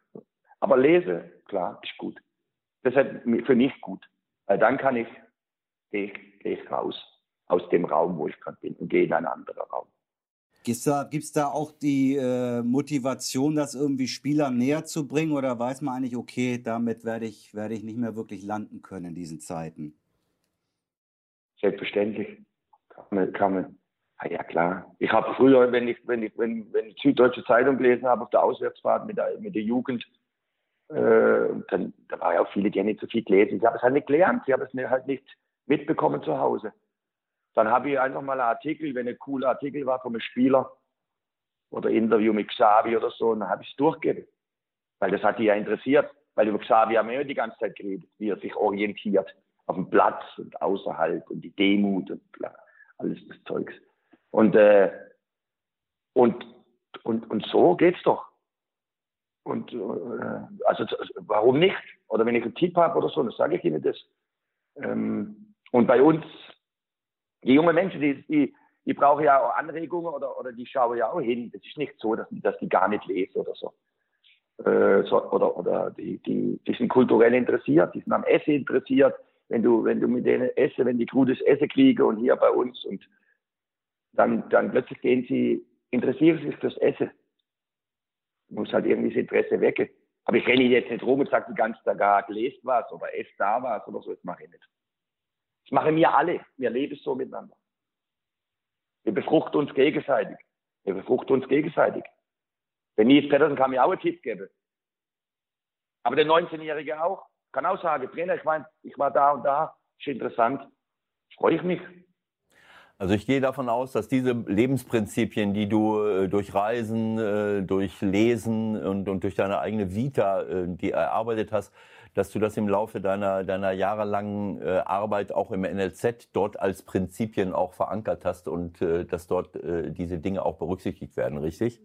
Aber lesen, klar, ist gut. Das ist für mich gut. Weil dann kann ich gehe ich, geh ich raus aus dem Raum, wo ich gerade bin und gehe in einen anderen Raum. Gibt es da, gibt's da auch die äh, Motivation, das irgendwie Spielern näher zu bringen oder weiß man eigentlich, okay, damit werde ich, werde ich nicht mehr wirklich landen können in diesen Zeiten? Selbstverständlich. Kann man, kann man. Ah, ja klar. Ich habe früher, wenn ich, wenn ich, wenn, wenn ich Süddeutsche Zeitung gelesen habe auf der Auswärtsfahrt mit der, mit der Jugend, äh, dann da war ja auch viele, die ja nicht so viel gelesen. Ich habe es halt nicht gelernt, ich habe es halt nicht mitbekommen zu Hause. Dann habe ich einfach mal einen Artikel, wenn ein cooler Artikel war von einem Spieler oder Interview mit Xavi oder so, dann habe ich es durchgegeben. Weil das hat die ja interessiert. Weil über Xavi haben wir ja die ganze Zeit geredet, wie er sich orientiert auf dem Platz und außerhalb und die Demut und alles das Zeugs. Und, äh, und, und, und so geht's doch. Und äh, also warum nicht? Oder wenn ich einen Tipp habe oder so, dann sage ich Ihnen das. Ähm, und bei uns die jungen Menschen, die, die, die brauchen ja auch Anregungen oder, oder die schauen ja auch hin. Es ist nicht so, dass, dass die gar nicht lesen oder so. Äh, so oder oder die, die, die sind kulturell interessiert, die sind am Essen interessiert. Wenn du, wenn du mit denen essen, wenn die gutes Essen kriegen und hier bei uns und dann, dann plötzlich gehen sie, interessieren sich fürs Essen. Muss halt irgendwie das Interesse wecken. Aber ich renne jetzt nicht rum und sage die ganze Tag, ah, lest was oder esst da was oder so, das mache ich nicht. Das machen wir alle. Wir leben so miteinander. Wir befruchten uns gegenseitig. Wir befruchten uns gegenseitig. Der Nils Pettersen kann mir auch einen Tipp geben. Aber der 19-Jährige auch. Kann auch sagen, Trainer, ich, mein, ich war da und da. Ist interessant. Freue ich mich. Also ich gehe davon aus, dass diese Lebensprinzipien, die du äh, durch Reisen, äh, durch Lesen und, und durch deine eigene Vita, äh, die erarbeitet hast, dass du das im Laufe deiner, deiner jahrelangen äh, Arbeit auch im NLZ dort als Prinzipien auch verankert hast und äh, dass dort äh, diese Dinge auch berücksichtigt werden, richtig?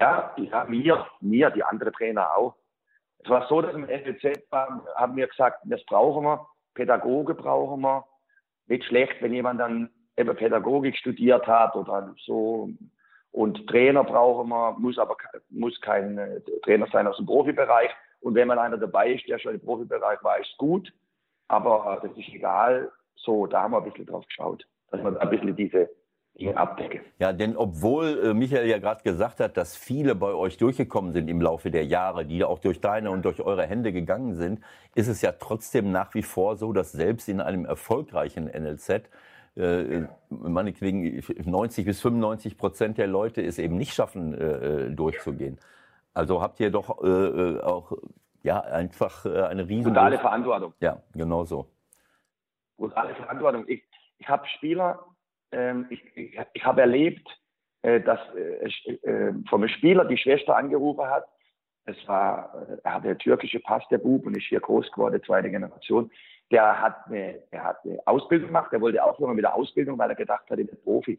Ja, ja, mir, mir, die anderen Trainer auch. Es war so, dass im NLZ haben wir gesagt, das brauchen wir, Pädagoge brauchen wir. Nicht schlecht, wenn jemand dann eben Pädagogik studiert hat oder so. Und Trainer brauchen wir, muss aber muss kein äh, Trainer sein aus dem Profibereich. Und wenn mal einer dabei ist, der schon im Profibereich war, ist gut. Aber das ist egal. So, da haben wir ein bisschen drauf geschaut, dass man ein bisschen diese Dinge abdecken. Ja, denn obwohl äh, Michael ja gerade gesagt hat, dass viele bei euch durchgekommen sind im Laufe der Jahre, die auch durch deine und durch eure Hände gegangen sind, ist es ja trotzdem nach wie vor so, dass selbst in einem erfolgreichen NLZ äh, meinetwegen 90 bis 95 Prozent der Leute es eben nicht schaffen, äh, äh durchzugehen. Also habt ihr doch äh, äh, auch ja einfach äh, eine riesen brutale Verantwortung. Ja, genau so. Brutale Verantwortung. Ich, ich habe Spieler, ähm, ich, ich, ich habe erlebt, äh, dass äh, äh, vom Spieler die Schwester angerufen hat. Es war, er hatte türkische Pass, der Bub, und ist hier groß geworden, zweite Generation. Der hat eine, der hat eine Ausbildung gemacht, der wollte aufhören mit der Ausbildung, weil er gedacht hat, er ist Profi.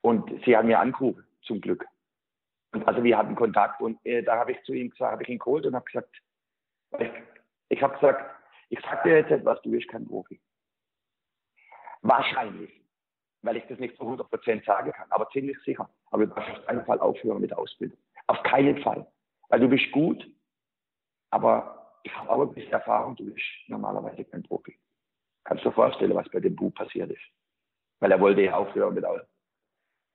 Und sie haben mir angerufen, zum Glück. Und also wir hatten Kontakt und äh, da habe ich zu ihm gesagt, habe ich ihn geholt und habe gesagt, ich, ich habe gesagt, ich sage dir jetzt etwas, du bist kein Profi. Wahrscheinlich, weil ich das nicht zu 100 Prozent sagen kann, aber ziemlich sicher. Aber du darfst auf keinen Fall aufhören mit der Ausbildung. Auf keinen Fall. Weil du bist gut, aber ich habe auch ein bisschen Erfahrung, du bist normalerweise kein Profi. Kannst du dir vorstellen, was bei dem Buch passiert ist. Weil er wollte ja aufhören mit allem.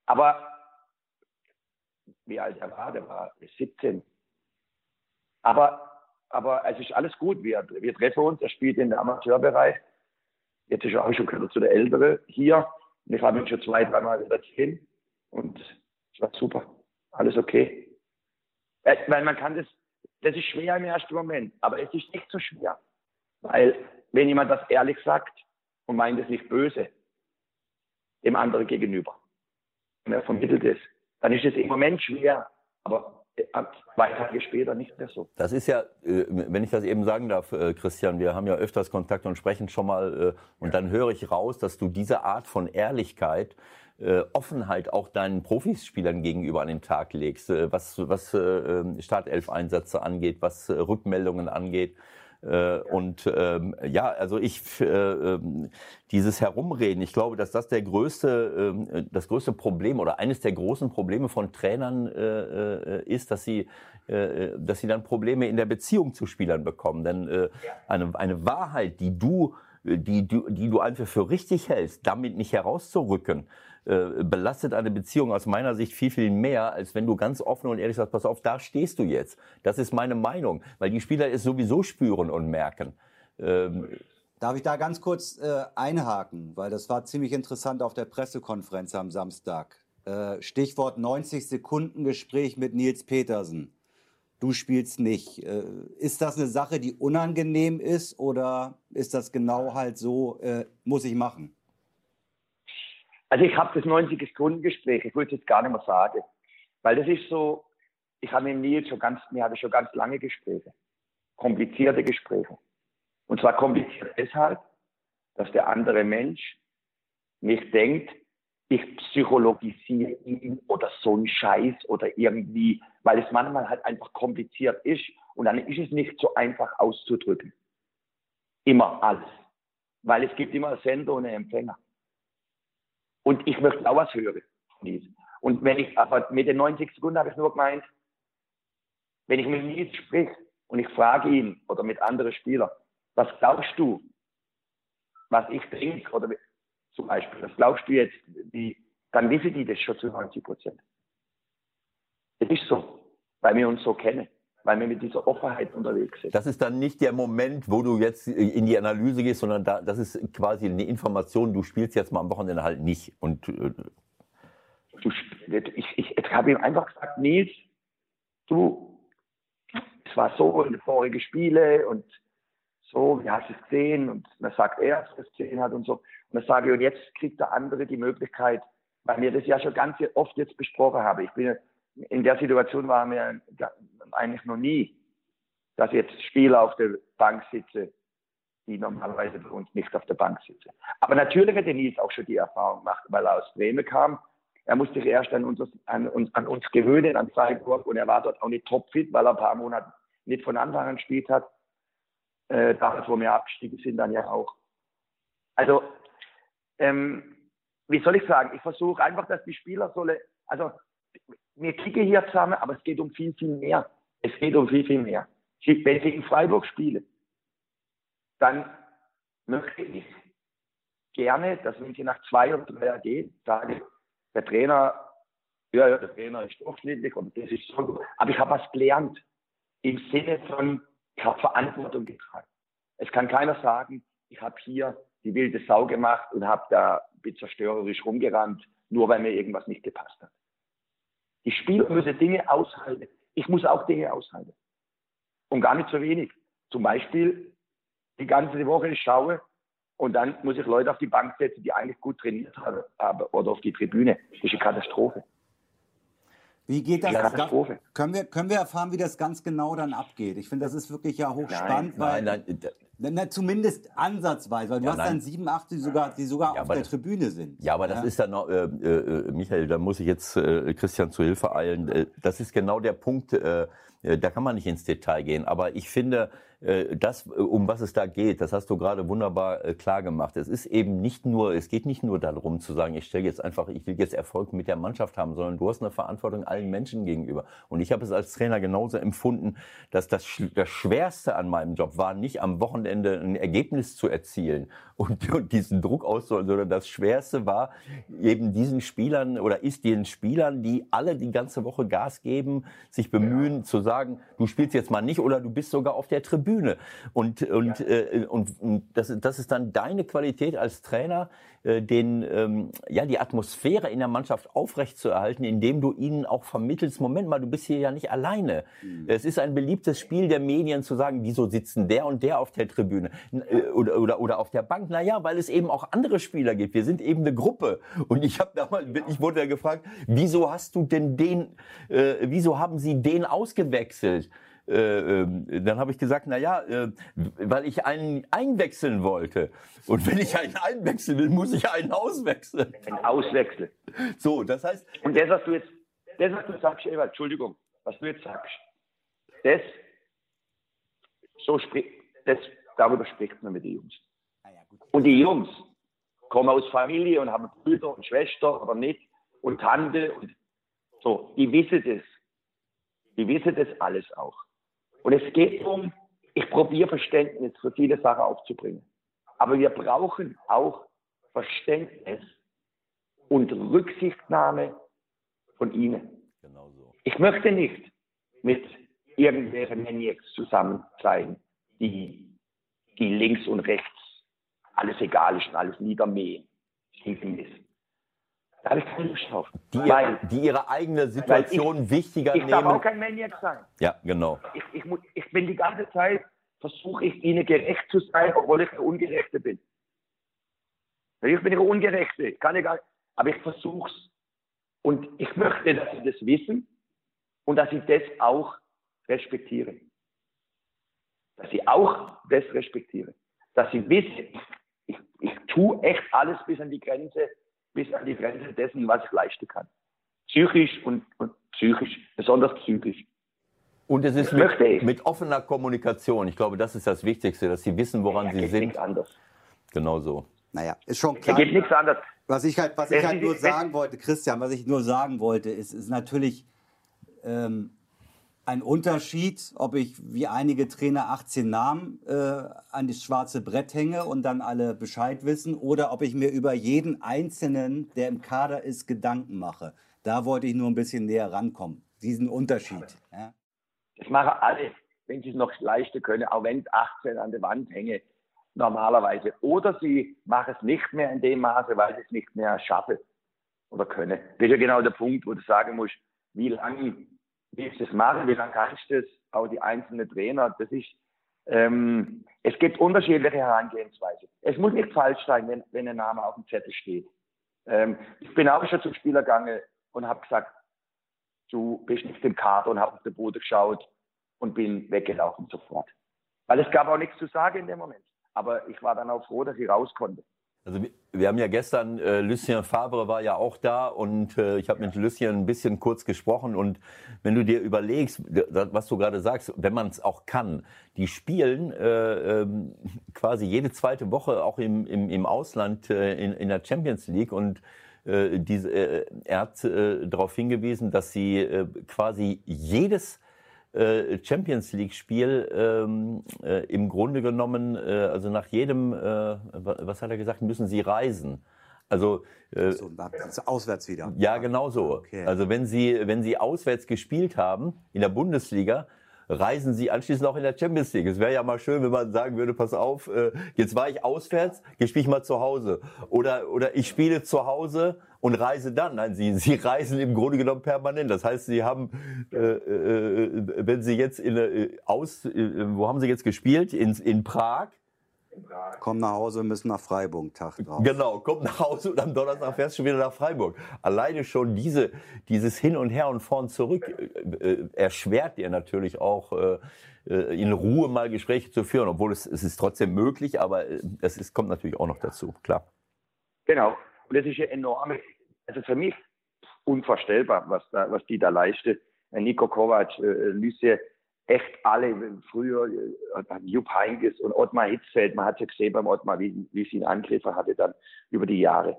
Aber wie alt er war, der war 17. Aber, aber es ist alles gut. Wir, wir treffen uns, er spielt in der Amateurbereich. Jetzt ist er auch schon gehört zu der Ältere hier. Und ich habe ihn schon zwei, dreimal wieder gesehen. Und es war super. Alles okay. Äh, weil man kann das, das ist schwer im ersten Moment, aber es ist nicht so schwer. Weil, wenn jemand das ehrlich sagt und meint es nicht böse, dem anderen gegenüber, und er vermittelt es, dann ist es im Moment schwer, aber zwei Tage später nicht mehr so. Das ist ja, äh, wenn ich das eben sagen darf, äh, Christian, wir haben ja öfters Kontakt und sprechen schon mal äh, und dann höre ich raus, dass du diese Art von Ehrlichkeit, Offenheit auch deinen Profispielern gegenüber an den Tag legst, was, was Startelf-Einsätze angeht, was Rückmeldungen angeht. Äh, und ähm, ja, also ich äh, ähm, dieses Herumreden, ich glaube, dass das der größte, äh, das größte Problem oder eines der großen Probleme von Trainern äh, äh, ist, dass sie äh, dass sie dann Probleme in der Beziehung zu Spielern bekommen. Denn äh, eine, eine Wahrheit, die du die, die, die du einfach für richtig hältst, damit nicht herauszurücken, äh, belastet eine Beziehung aus meiner Sicht viel, viel mehr, als wenn du ganz offen und ehrlich sagst, pass auf, da stehst du jetzt. Das ist meine Meinung, weil die Spieler es sowieso spüren und merken. Ähm, Darf ich da ganz kurz äh, einhaken, weil das war ziemlich interessant auf der Pressekonferenz am Samstag. Äh, Stichwort 90 Sekunden Gespräch mit Nils Petersen. Du spielst nicht. Äh, ist das eine Sache, die unangenehm ist oder ist das genau halt so, äh, muss ich machen? Also ich habe das 90-Sekunden-Gespräch, ich würde es jetzt gar nicht mehr sagen, weil das ist so, ich habe mit Nils schon ganz, wir hatten schon ganz lange Gespräche, komplizierte Gespräche. Und zwar kompliziert deshalb, dass der andere Mensch nicht denkt, ich psychologisiere ihn oder so ein Scheiß oder irgendwie, weil es manchmal halt einfach kompliziert ist und dann ist es nicht so einfach auszudrücken. Immer alles. Weil es gibt immer Sender und Empfänger. Und ich möchte auch was hören von diesem. Und wenn ich, aber mit den 90 Sekunden habe ich nur gemeint, wenn ich mit Nils sprich und ich frage ihn oder mit anderen Spielern, was glaubst du, was ich denke, oder zum Beispiel, was glaubst du jetzt, wie, dann wissen die das schon zu 90 Prozent. Es ist so, weil wir uns so kennen weil wir mit dieser Offenheit unterwegs sind. Das ist dann nicht der Moment, wo du jetzt in die Analyse gehst, sondern da, das ist quasi eine Information, du spielst jetzt mal am Wochenende halt nicht. Und, äh du, ich, ich, ich habe ihm einfach gesagt, Nils, du, es war so in den vorigen Spiele und so, wie hast du es gesehen? Und dann sagt er, dass er es gesehen hat und so. Und dann sage ich, und jetzt kriegt der andere die Möglichkeit, weil wir das ja schon ganz oft jetzt besprochen haben. Ich bin in der Situation waren wir eigentlich noch nie, dass jetzt Spieler auf der Bank sitzen, die normalerweise bei uns nicht auf der Bank sitzen. Aber natürlich hat Denise auch schon die Erfahrung gemacht, weil er aus Bremen kam. Er musste sich erst an uns, an uns, an uns gewöhnen, an Freiburg, und er war dort auch nicht topfit, weil er ein paar Monate nicht von Anfang an gespielt hat. Äh, damals, wo wir abgestiegen sind, dann ja auch. Also, ähm, wie soll ich sagen? Ich versuche einfach, dass die Spieler sollen, also wir kicken hier zusammen, aber es geht um viel, viel mehr. Es geht um viel, viel mehr. Wenn ich in Freiburg spiele, dann möchte ich gerne, dass wenn sie nach zwei oder drei gehen, sage, der Trainer, ja, ja, der Trainer ist durchschnittlich und das ist so gut. Aber ich habe was gelernt im Sinne von, ich habe Verantwortung getragen. Es kann keiner sagen, ich habe hier die wilde Sau gemacht und habe da zerstörerisch rumgerannt, nur weil mir irgendwas nicht gepasst hat. Die Spieler müssen Dinge aushalten. Ich muss auch Dinge aushalten. Und gar nicht so wenig. Zum Beispiel die ganze Woche schaue und dann muss ich Leute auf die Bank setzen, die eigentlich gut trainiert haben oder auf die Tribüne. Das ist eine Katastrophe. Wie geht das? Katastrophe. Können wir, können wir erfahren, wie das ganz genau dann abgeht? Ich finde, das ist wirklich ja hochspannend. Nein, nein, nein, na, zumindest ansatzweise, weil du ja, hast nein. dann sieben, acht, die sogar, die sogar ja, auf der Tribüne sind. Ja, aber das ist dann noch, äh, äh, Michael, da muss ich jetzt äh, Christian zu Hilfe eilen. Äh, das ist genau der Punkt, äh, äh, da kann man nicht ins Detail gehen. Aber ich finde, äh, das, äh, um was es da geht, das hast du gerade wunderbar klar gemacht. Es ist eben nicht nur, es geht nicht nur darum zu sagen, ich stelle jetzt einfach, ich will jetzt Erfolg mit der Mannschaft haben, sondern du hast eine Verantwortung allen Menschen gegenüber. Und ich habe es als Trainer genauso empfunden, dass das, das Schwerste an meinem Job war, nicht am Wochenende ein Ergebnis zu erzielen und, und diesen Druck auszuholen, sondern das Schwerste war eben diesen Spielern oder ist den Spielern, die alle die ganze Woche Gas geben, sich bemühen ja. zu sagen, du spielst jetzt mal nicht oder du bist sogar auf der Tribüne Bühne. Und, und, ja. äh, und, und das, das ist dann deine Qualität als Trainer, äh, den, ähm, ja, die Atmosphäre in der Mannschaft aufrechtzuerhalten, indem du ihnen auch vermittelst, Moment mal, du bist hier ja nicht alleine. Mhm. Es ist ein beliebtes Spiel der Medien zu sagen, wieso sitzen der und der auf der Tribüne äh, oder, oder, oder auf der Bank? Naja, weil es eben auch andere Spieler gibt. Wir sind eben eine Gruppe. Und ich habe damals, ich wurde ja gefragt, wieso hast du denn den, äh, wieso haben sie den ausgewechselt? Äh, äh, dann habe ich gesagt, na ja, äh, weil ich einen einwechseln wollte. Und wenn ich einen einwechseln will, muss ich einen auswechseln. Ein Auswechseln. So, das heißt. Und das, was du jetzt, das, was du sagst, Eva, Entschuldigung, was du jetzt sagst, das, so spricht, das, darüber spricht man mit den Jungs. Und die Jungs kommen aus Familie und haben Brüder und Schwester oder nicht und Tante und so, die wissen das. Die wissen das alles auch. Und es geht darum, ich probiere Verständnis für viele Sachen aufzubringen. Aber wir brauchen auch Verständnis und Rücksichtnahme von ihnen. Genau so. Ich möchte nicht mit irgendwelchen Maniacs zusammen sein, die, die links und rechts alles egal ist und alles niedermähen. Da habe ich keine Lust drauf. Die, weil, die ihre eigene Situation ich, wichtiger ich nehmen. Ich darf auch kein Maniac sein. Ja, genau. Ich, ich, ich bin die ganze Zeit, versuche ich ihnen gerecht zu sein, obwohl ich der Ungerechte bin. Ich bin der Ungerechte, kann ich gar nicht, aber ich versuche es. Und ich möchte, dass sie das wissen und dass ich das auch respektiere. Dass sie auch das respektiere. Dass sie wissen, ich, ich tue echt alles bis an die Grenze, bis an die Grenze dessen, was ich leisten kann. Psychisch und, und psychisch, besonders psychisch. Und es ist mit, mit, offener Kommunikation. Ich glaube, das ist das Wichtigste, dass sie wissen, woran ja, sie sind. Nichts anders. Genau so. Naja, ist schon klar. Es geht nichts anderes. Was ich halt, was ich halt nur sagen wollte, Christian, was ich nur sagen wollte, ist, ist natürlich ähm, ein Unterschied, ob ich wie einige Trainer 18 Namen äh, an das schwarze Brett hänge und dann alle Bescheid wissen oder ob ich mir über jeden Einzelnen, der im Kader ist, Gedanken mache. Da wollte ich nur ein bisschen näher rankommen. Diesen Unterschied. Ja. Das machen alle, wenn sie es noch leisten können, auch wenn ich 18 an der Wand hänge, normalerweise. Oder sie machen es nicht mehr in dem Maße, weil sie es nicht mehr schaffen oder können. Das ist ja genau der Punkt, wo du sagen musst, wie lange willst du das machen, wie lange kannst du das, auch die einzelnen Trainer, das ist, ähm, es gibt unterschiedliche Herangehensweise. Es muss nicht falsch sein, wenn, wenn ein Name auf dem Zettel steht. Ähm, ich bin auch schon zum Spieler gegangen und habe gesagt, du bist nicht im Kader und habe auf den Boden geschaut und bin weggelaufen sofort. Weil es gab auch nichts zu sagen in dem Moment. Aber ich war dann auch froh, dass ich raus konnte. Also wir haben ja gestern, äh, Lucien Favre war ja auch da und äh, ich habe mit Lucien ein bisschen kurz gesprochen und wenn du dir überlegst, was du gerade sagst, wenn man es auch kann, die spielen äh, ähm, quasi jede zweite Woche auch im, im, im Ausland äh, in, in der Champions League und äh, diese, äh, er hat äh, darauf hingewiesen, dass sie äh, quasi jedes Champions League-Spiel ähm, äh, im Grunde genommen, äh, also nach jedem, äh, was hat er gesagt, müssen sie reisen. Also äh, so, auswärts wieder. Ja, genau so. Okay. Also wenn sie wenn sie auswärts gespielt haben in der Bundesliga, reisen sie anschließend auch in der Champions League. Es wäre ja mal schön, wenn man sagen würde, pass auf, äh, jetzt war ich auswärts, jetzt spiele ich mal zu Hause. Oder, oder ich spiele zu Hause und reise dann. Nein, sie, sie reisen im Grunde genommen permanent. Das heißt, sie haben, äh, äh, wenn sie jetzt in, äh, aus, äh, wo haben sie jetzt gespielt? In, in Prag Komm nach Hause, müssen nach Freiburg, Tag drauf. Genau, komm nach Hause und am Donnerstag fährst du wieder nach Freiburg. Alleine schon diese, dieses Hin und Her und vorn zurück äh, äh erschwert dir natürlich auch, äh, äh, in Ruhe mal Gespräche zu führen, obwohl es, es ist trotzdem möglich, aber äh, es ist, kommt natürlich auch noch dazu, klar. Genau, und das ist ja enorm, also für mich unvorstellbar, was, da, was die da leistet. Nico Kovac, äh, Lüsse, echt alle, früher äh, Jupp Heynckes und Ottmar Hitzfeld, man hat ja gesehen beim Ottmar, wie, wie sie ihn Angriffe hatte dann über die Jahre.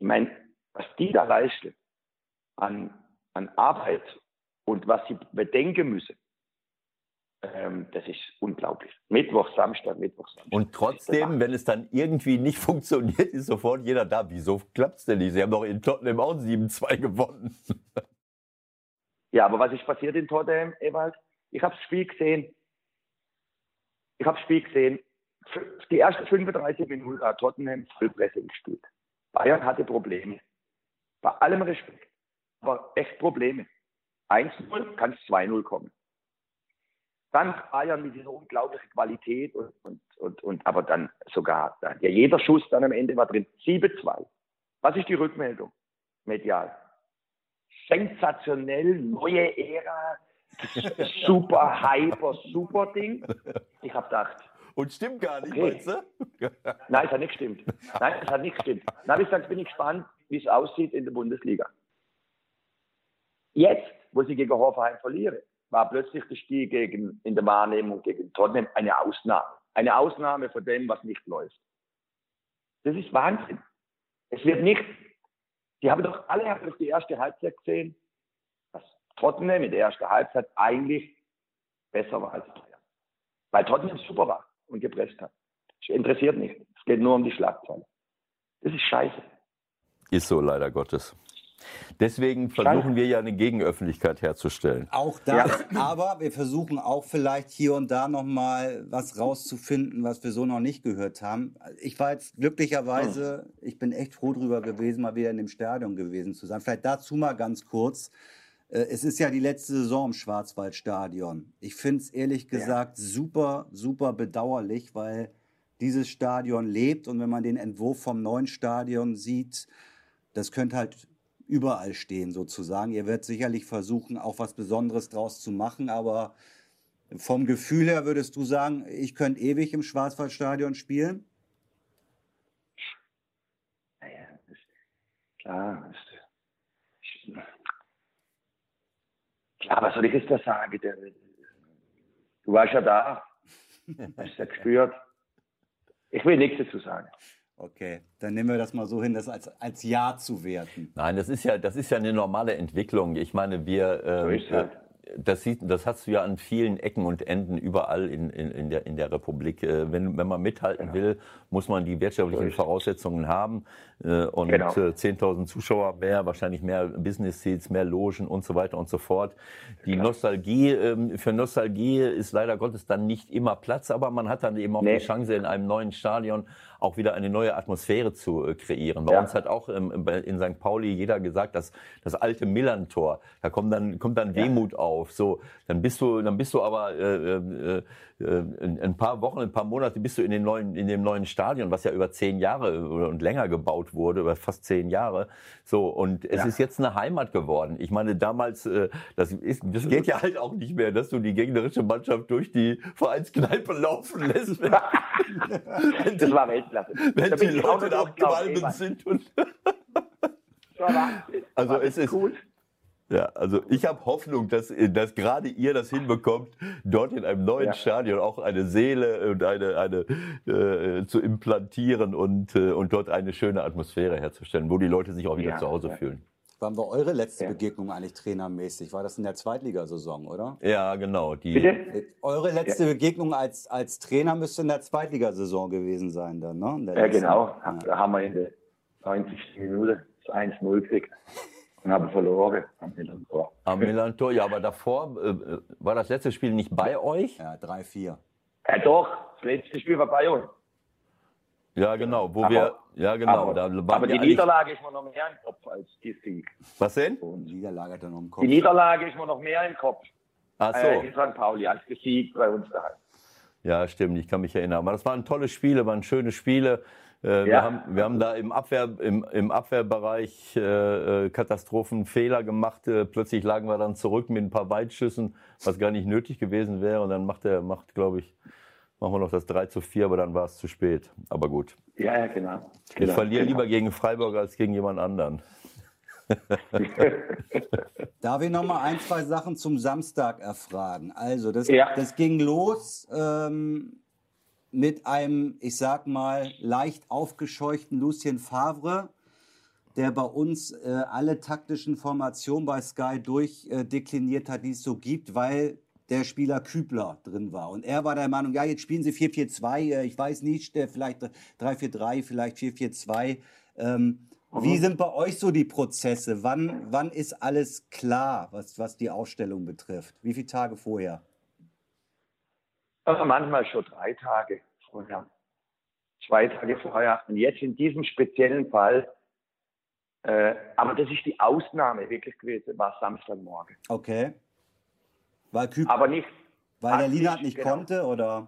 Ich meine, was die da leisten an, an Arbeit und was sie bedenken müssen, ähm, das ist unglaublich. Mittwoch, Samstag, Mittwoch, Samstag. Und trotzdem, wenn es dann irgendwie nicht funktioniert, ist sofort jeder da. Wieso klappt es denn nicht? Sie haben doch in Tottenham auch 7-2 gewonnen. Ja, aber was ist passiert in Tottenham, Ewald? Ich habe das Spiel gesehen. Ich habe das Spiel gesehen. Die ersten 35 Minuten hat Tottenham Vollpresse gespielt. Bayern hatte Probleme. Bei allem Respekt. Aber echt Probleme. 1-0 kann es 2-0 kommen. Dann Bayern mit dieser unglaublichen Qualität und, und, und, und aber dann sogar, dann, ja, jeder Schuss dann am Ende war drin. 7-2. Was ist die Rückmeldung? Medial. Sensationell, neue Ära, super hyper, super Ding. Ich habe gedacht. Und stimmt gar nicht, okay. meinst du? Nein, es hat nicht gestimmt. Nein, es hat nicht gestimmt. Dann habe ich gesagt, bin ich gespannt, wie es aussieht in der Bundesliga. Jetzt, wo sie gegen Hoffenheim verlieren, war plötzlich das Spiel gegen, in der Wahrnehmung gegen Tottenham eine Ausnahme. Eine Ausnahme von dem, was nicht läuft. Das ist Wahnsinn. Es wird nicht, die haben doch alle haben die erste Halbzeit gesehen, Tottenham in der ersten Halbzeit eigentlich besser war als Bayern. Weil Tottenham super war und gepresst hat. Das interessiert nicht. Es geht nur um die Schlagzeile. Das ist scheiße. Ist so, leider Gottes. Deswegen versuchen wir ja eine Gegenöffentlichkeit herzustellen. Auch das, ja. aber wir versuchen auch vielleicht hier und da nochmal was rauszufinden, was wir so noch nicht gehört haben. Ich war jetzt glücklicherweise, ich bin echt froh drüber gewesen, mal wieder in dem Stadion gewesen zu sein. Vielleicht dazu mal ganz kurz. Äh, es ist ja die letzte Saison im Schwarzwaldstadion. Ich finde es ehrlich gesagt ja. super, super bedauerlich, weil dieses Stadion lebt und wenn man den Entwurf vom neuen Stadion sieht, das könnte halt überall stehen sozusagen. Ihr werdet sicherlich versuchen, auch was Besonderes draus zu machen, aber vom Gefühl her würdest du sagen, ich könnte ewig im Schwarzwaldstadion spielen? Naja, ist klar. Ist, klar, was soll ich jetzt da sagen? Du warst ja da, hast ja gespürt. Ich will nichts dazu sagen. Okay, dann nehmen wir das mal so hin, das als, als Ja zu werten. Nein, das ist ja, das ist ja eine normale Entwicklung. Ich meine, wir, äh, das, sieht, das hast du ja an vielen Ecken und Enden überall in, in, in, der, in der Republik. Äh, wenn, wenn man mithalten genau. will, muss man die wirtschaftlichen Voraussetzungen haben. Äh, und genau. 10.000 Zuschauer mehr, wahrscheinlich mehr Business Seats, mehr Logen und so weiter und so fort. Die Klar. Nostalgie, ähm, für Nostalgie ist leider Gottes dann nicht immer Platz, aber man hat dann eben auch nee. die Chance, in einem neuen Stadion auch wieder eine neue Atmosphäre zu äh, kreieren. Bei ja. uns hat auch ähm, in St. Pauli jeder gesagt, dass das alte Millantor, da kommt dann, kommt dann Wehmut ja. auf. So, dann bist du, dann bist du aber äh, äh, äh, ein paar Wochen, ein paar Monate bist du in, den neuen, in dem neuen Stadion, was ja über zehn Jahre und länger gebaut wurde, über fast zehn Jahre. So, und es ja. ist jetzt eine Heimat geworden. Ich meine, damals, äh, das, ist, das geht ja halt auch nicht mehr, dass du die gegnerische Mannschaft durch die Vereinskneipe laufen lässt. Wenn, wenn das war Weltklasse. Wenn die Leute abgemalmt sind. Und also es ist, cool. Ja, also ich habe Hoffnung, dass, dass gerade ihr das hinbekommt, dort in einem neuen ja. Stadion auch eine Seele und eine, eine äh, zu implantieren und, äh, und dort eine schöne Atmosphäre herzustellen, wo die Leute sich auch wieder ja, zu Hause ja. fühlen. Wann war eure letzte Begegnung eigentlich trainermäßig? War das in der Zweitligasaison, oder? Ja, genau. Die Bitte? Eure letzte Begegnung als, als Trainer müsste in der Zweitligasaison gewesen sein, dann, ne? Ja, genau. Da haben wir in der 90. Minute das 1-0 gekriegt und habe verloren am Millantor. Am Millantor, ja, aber davor äh, war das letzte Spiel nicht bei euch? Ja, 3-4. Ja, doch, das letzte Spiel war bei uns. Ja, genau, wo aber, wir, ja, genau. Aber, aber die Niederlage ist mir noch mehr im Kopf als die Sieg. Was denn? Und die Niederlage hat er noch im Kopf. Die Niederlage ist mir noch mehr im Kopf. Ach so. Äh, in St. Pauli als gesiegt bei uns daheim. Ja, stimmt, ich kann mich erinnern. Aber das waren tolle Spiele, waren schöne Spiele. Äh, ja. wir, haben, wir haben da im, Abwehr, im, im Abwehrbereich äh, äh, Katastrophenfehler gemacht. Äh, plötzlich lagen wir dann zurück mit ein paar Weitschüssen, was gar nicht nötig gewesen wäre. Und dann macht er, macht, glaube ich, machen wir noch das 3 zu 4, aber dann war es zu spät. Aber gut. Ja, ja, genau. Ich genau, verliere genau. lieber gegen Freiburg als gegen jemand anderen. Darf ich noch mal ein, zwei Sachen zum Samstag erfragen? Also, das, ja. das ging los. Ähm, mit einem, ich sag mal, leicht aufgescheuchten Lucien Favre, der bei uns äh, alle taktischen Formationen bei Sky durchdekliniert äh, hat, die es so gibt, weil der Spieler Kübler drin war. Und er war der Meinung, ja, jetzt spielen sie 4-4-2, äh, ich weiß nicht, vielleicht 3-4-3, vielleicht 4-4-2. Ähm, mhm. Wie sind bei euch so die Prozesse? Wann, wann ist alles klar, was, was die Ausstellung betrifft? Wie viele Tage vorher? Also manchmal schon drei Tage vorher, zwei Tage vorher. Und jetzt in diesem speziellen Fall, äh, aber das ist die Ausnahme wirklich gewesen, war Samstagmorgen. Okay. Weil Küb aber nicht. Weil der Lienhardt nicht genau. konnte, oder?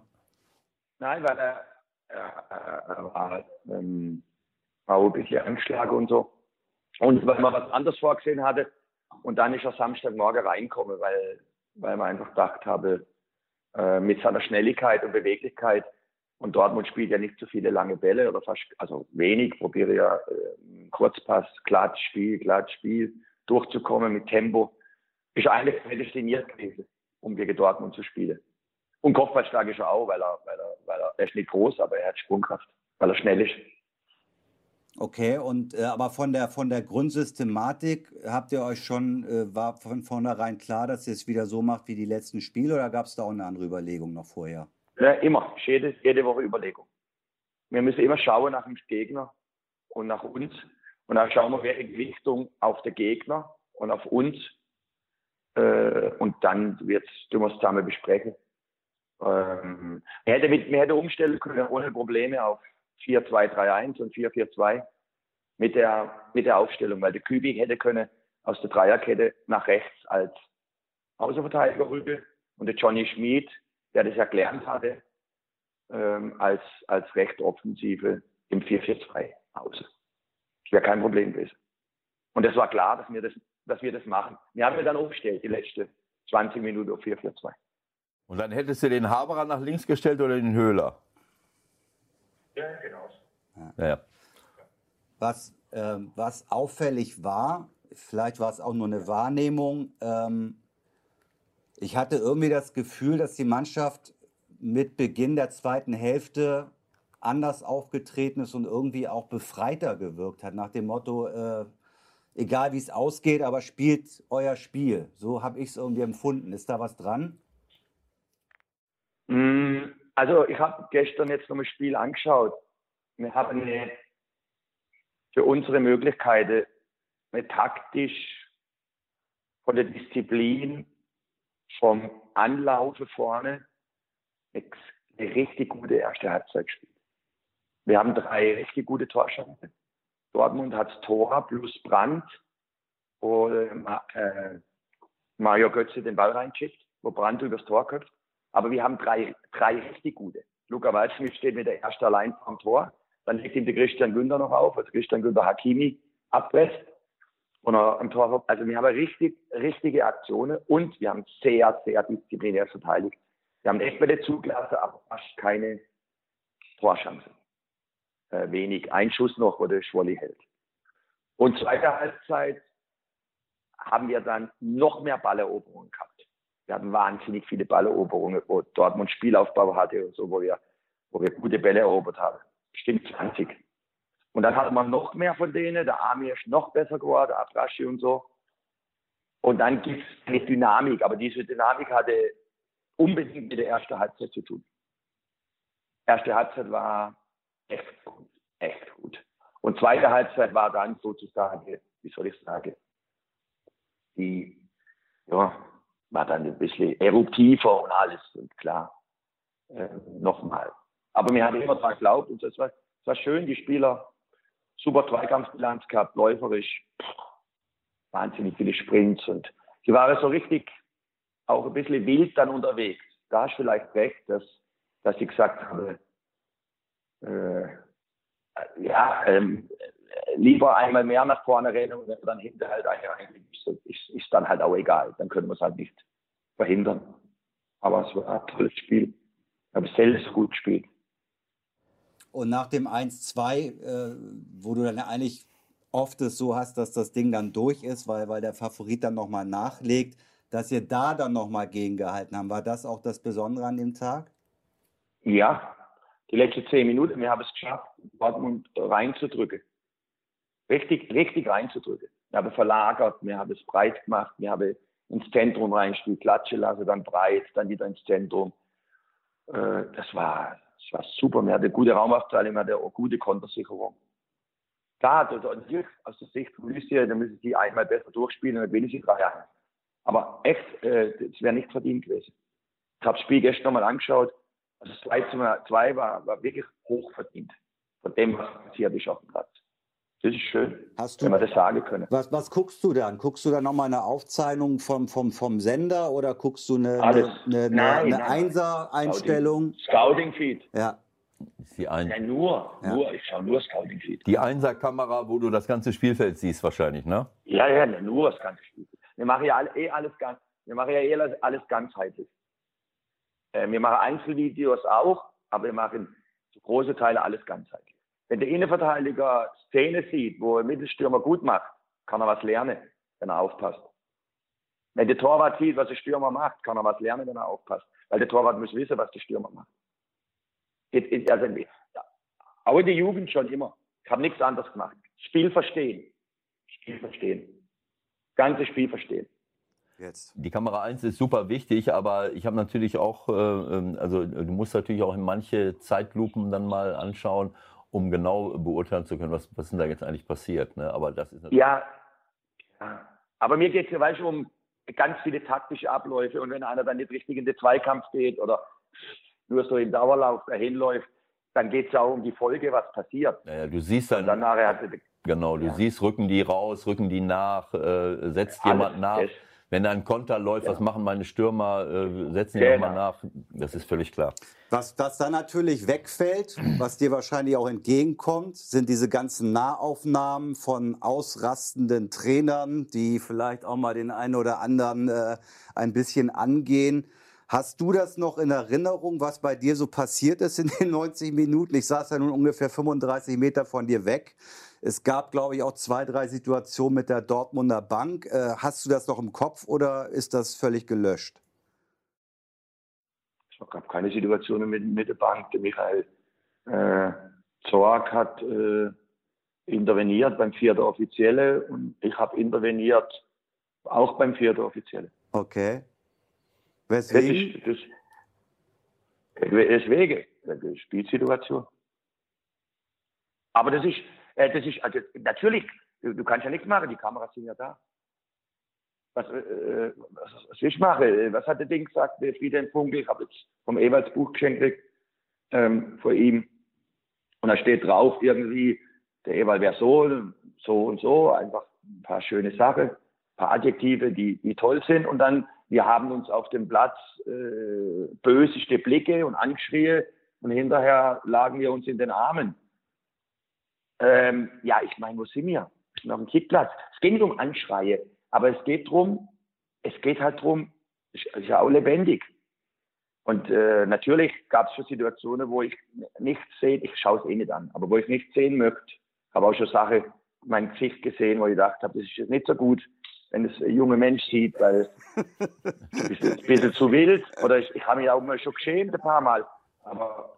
Nein, weil er, er, er war, ähm, war ein bisschen angeschlagen und so. Und weil man was anderes vorgesehen hatte. Und dann ist er Samstagmorgen reinkommen, weil, weil man einfach gedacht habe, äh, mit seiner Schnelligkeit und Beweglichkeit. Und Dortmund spielt ja nicht so viele lange Bälle oder fast, also wenig, probiere ja äh, Kurzpass, Klatsch, Spiel, Klatsch, Spiel durchzukommen mit Tempo. Ist eigentlich prädestiniert gewesen, um gegen Dortmund zu spielen. Und Kopfballstark ist er auch, weil er, weil er, weil er, er ist nicht groß, aber er hat Sprungkraft, weil er schnell ist. Okay, und äh, aber von der von der Grundsystematik habt ihr euch schon, äh, war von vornherein klar, dass ihr es wieder so macht wie die letzten Spiele oder gab es da auch eine andere Überlegung noch vorher? Ja, immer, jede, jede Woche Überlegung. wir müssen immer schauen nach dem Gegner und nach uns. Und dann schauen wir, welche Gewichtung auf den Gegner und auf uns. Äh, und dann wird's, tun wir es zusammen besprechen. Ähm, wir, hätte mit, wir hätte umstellen können ohne Probleme auf 4-2-3-1 und 4-4-2 mit der, mit der Aufstellung, weil der Kübik hätte können aus der Dreierkette nach rechts als Außenverteidiger rücken und der Johnny Schmid, der das gelernt hatte, ähm, als, als Rechtoffensive im 4-4-2 außen. Das wäre kein Problem gewesen. Und es war klar, dass wir das, dass wir das machen. Wir haben ja dann umgestellt, die letzten 20 Minuten auf 4-4-2. Und dann hättest du den Haberer nach links gestellt oder den Höhler? Ja, genau. Ja. ja. Was, ähm, was auffällig war, vielleicht war es auch nur eine Wahrnehmung, ähm, ich hatte irgendwie das Gefühl, dass die Mannschaft mit Beginn der zweiten Hälfte anders aufgetreten ist und irgendwie auch befreiter gewirkt hat, nach dem Motto, äh, egal wie es ausgeht, aber spielt euer Spiel. So habe ich es irgendwie empfunden. Ist da was dran? Also ich habe gestern jetzt noch ein Spiel angeschaut. Wir haben eine, für unsere Möglichkeiten eine taktisch von der Disziplin vom Anlaufe vorne eine richtig gute erste Halbzeit gespielt. Wir haben drei richtig gute Torchancen. Dortmund hat Tor plus Brandt, wo äh, Mario Götze den Ball reinschickt, wo Brandt übers Tor köpft. Aber wir haben drei, drei richtig gute. Luca Waldschmidt steht mit der ersten allein vom Tor. Dann legt ihm der Christian Günther noch auf, also Christian Günther Hakimi abpresst. Und am Tor, also wir haben richtig, richtige Aktionen und wir haben sehr, sehr disziplinär verteidigt. Wir haben echt bei der Zuglasse, aber fast keine Torchancen. Äh, wenig. Ein Schuss noch, wo der Schwolli hält. Und zweite Halbzeit haben wir dann noch mehr Balleroberungen gehabt. Wir hatten wahnsinnig viele Balleroberungen, wo Dortmund Spielaufbau hatte und so, wo wir, wo wir gute Bälle erobert haben. Bestimmt 20. Und dann hat man noch mehr von denen. Der Army ist noch besser geworden, Abraschi und so. Und dann gibt es eine Dynamik. Aber diese Dynamik hatte unbedingt mit der ersten Halbzeit zu tun. Erste Halbzeit war echt gut, echt gut. Und zweite Halbzeit war dann sozusagen, wie soll ich sagen, die, ja, war dann ein bisschen eruptiver und alles und klar, äh, nochmal. Aber mir hat immer daran geglaubt und das war, das war schön, die Spieler, super Zweikampfbilanz gehabt, läuferisch, wahnsinnig viele Sprints und die waren so richtig auch ein bisschen wild dann unterwegs. Da hast du vielleicht recht, dass, dass ich gesagt habe, äh, ja, ähm, lieber einmal mehr nach vorne rennen und wenn wir dann hinter halt eigentlich ist, ist dann halt auch egal. Dann können wir es halt nicht verhindern. Aber es war ein tolles Spiel. Ich habe selbst gut gespielt. Und nach dem 1-2, äh, wo du dann eigentlich oft es so hast, dass das Ding dann durch ist, weil, weil der Favorit dann nochmal nachlegt, dass ihr da dann nochmal gegengehalten haben. War das auch das Besondere an dem Tag? Ja, die letzten zehn Minuten, wir haben es geschafft, Dortmund reinzudrücken. Richtig, richtig reinzudrücken. Wir haben verlagert, wir haben es breit gemacht, wir haben ins Zentrum reingespielt, Klatsche lasse, dann breit, dann wieder ins Zentrum. Äh, das, war, das war super. Wir hatten gute Raumaufteilung, wir hatten auch gute Kontersicherung. Klar, aus der Sicht von Lucia, da müssen sie einmal besser durchspielen und dann ich sie drei 1 aber echt, äh, das wäre nicht verdient gewesen. Ich habe das Spiel gestern nochmal angeschaut. Also 2 zu 2 war, war wirklich hoch verdient. Von dem, was passiert ist dem Platz. Das ist schön, Hast du, wenn wir das sagen können. Was, was guckst du dann? Guckst du dann nochmal eine Aufzeichnung vom, vom, vom Sender oder guckst du eine, eine, eine, nein, eine Einser-Einstellung? Scouting-Feed. Ja. Die ein ja, nur, ja. nur, ich schaue nur Scouting-Feed. Die Einser-Kamera, wo du das ganze Spielfeld siehst wahrscheinlich, ne? Ja, ja, nur das ganze Spielfeld. Wir machen ja eh alles ganz, wir machen ja eh alles ganzheitlich. Äh, wir machen Einzelvideos auch, aber wir machen große Teile alles ganzheitlich. Wenn der Innenverteidiger Szene sieht, wo ein Mittelstürmer gut macht, kann er was lernen, wenn er aufpasst. Wenn der Torwart sieht, was der Stürmer macht, kann er was lernen, wenn er aufpasst. Weil der Torwart muss wissen, was der Stürmer macht. Also, auch in der Jugend schon immer. Ich habe nichts anderes gemacht. Spiel verstehen. Spiel verstehen ganze Spiel verstehen. Jetzt. Die Kamera 1 ist super wichtig, aber ich habe natürlich auch, äh, ähm, also du musst natürlich auch in manche Zeitlupen dann mal anschauen, um genau beurteilen zu können, was, was denn da jetzt eigentlich passiert. Ne? Aber das ist ja, aber mir geht es ja weißt du, um ganz viele taktische Abläufe und wenn einer dann nicht richtig in den Zweikampf geht oder nur so im Dauerlauf dahin läuft, dann geht es ja auch um die Folge, was passiert. Ja, du siehst dann. Dann nachher hat Genau, du ja. siehst, rücken die raus, rücken die nach, äh, setzt Alles jemand nach. Ist. Wenn da ein Konter läuft, ja. was machen meine Stürmer? Äh, setzen die genau. nochmal nach? Das ist völlig klar. Was, was dann natürlich wegfällt, was dir wahrscheinlich auch entgegenkommt, sind diese ganzen Nahaufnahmen von ausrastenden Trainern, die vielleicht auch mal den einen oder anderen äh, ein bisschen angehen. Hast du das noch in Erinnerung, was bei dir so passiert ist in den 90 Minuten? Ich saß ja nun ungefähr 35 Meter von dir weg. Es gab, glaube ich, auch zwei, drei Situationen mit der Dortmunder Bank. Äh, hast du das noch im Kopf oder ist das völlig gelöscht? Es gab keine Situationen mit, mit der Bank. Der Michael äh, Zorg hat äh, interveniert beim vierten Offizielle und ich habe interveniert auch beim vierten Offizielle. Okay. Weswegen? Das ist, das, deswegen, Spielsituation. Aber das ist, äh, das ist, also natürlich, du, du, kannst ja nichts machen, die Kameras sind ja da. Was, äh, äh was, was ich mache, was hat der Ding gesagt, der Friedhelm Funkel, ich habe jetzt vom Ewalds Buch geschenkt ähm, vor ihm. Und da steht drauf irgendwie, der Ewald wäre so, so und so, einfach ein paar schöne Sachen, ein paar Adjektive, die, die toll sind. Und dann, wir haben uns auf dem Platz äh, böseste Blicke und Anschreie und hinterher lagen wir uns in den Armen. Ähm, ja, ich meine, wo sind wir? Wir sind auf dem Kickplatz. Es geht nicht um Anschreie, aber es geht drum, es geht halt drum, es ist ja auch lebendig. Und äh, natürlich gab es schon Situationen, wo ich nichts sehe, ich schaue es eh nicht an, aber wo ich nichts sehen möchte. Habe auch schon Sachen mein Gesicht gesehen, wo ich gedacht habe, das ist jetzt nicht so gut, wenn es ein junger Mensch sieht, weil es ist ein bisschen zu wild. Oder ich, ich habe mich auch mal schon geschämt ein paar Mal. Aber,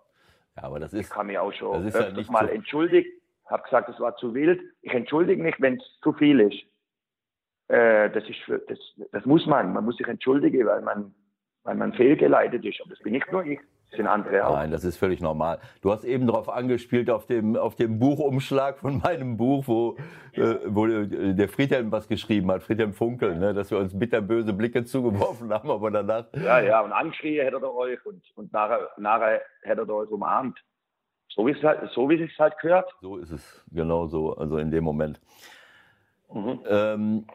ja, aber das ist, ich habe mich auch schon öfters ja mal so entschuldigt habe gesagt, es war zu wild. Ich entschuldige mich, wenn es zu viel ist. Äh, das, ist für, das, das muss man. Man muss sich entschuldigen, weil man, weil man fehlgeleitet ist. Und das bin nicht nur ich. Das sind andere auch. Nein, das ist völlig normal. Du hast eben darauf angespielt, auf dem, auf dem Buchumschlag von meinem Buch, wo, äh, wo der Friedhelm was geschrieben hat, Friedhelm Funkel, ne, dass wir uns bitterböse Blicke zugeworfen haben, aber danach. Ja, ja, und angeschrien hätte er euch und, und nachher, nachher hätte er euch umarmt. So wie es halt, so wie es halt gehört. So ist es, genau so, also in dem Moment. Mhm. Ähm,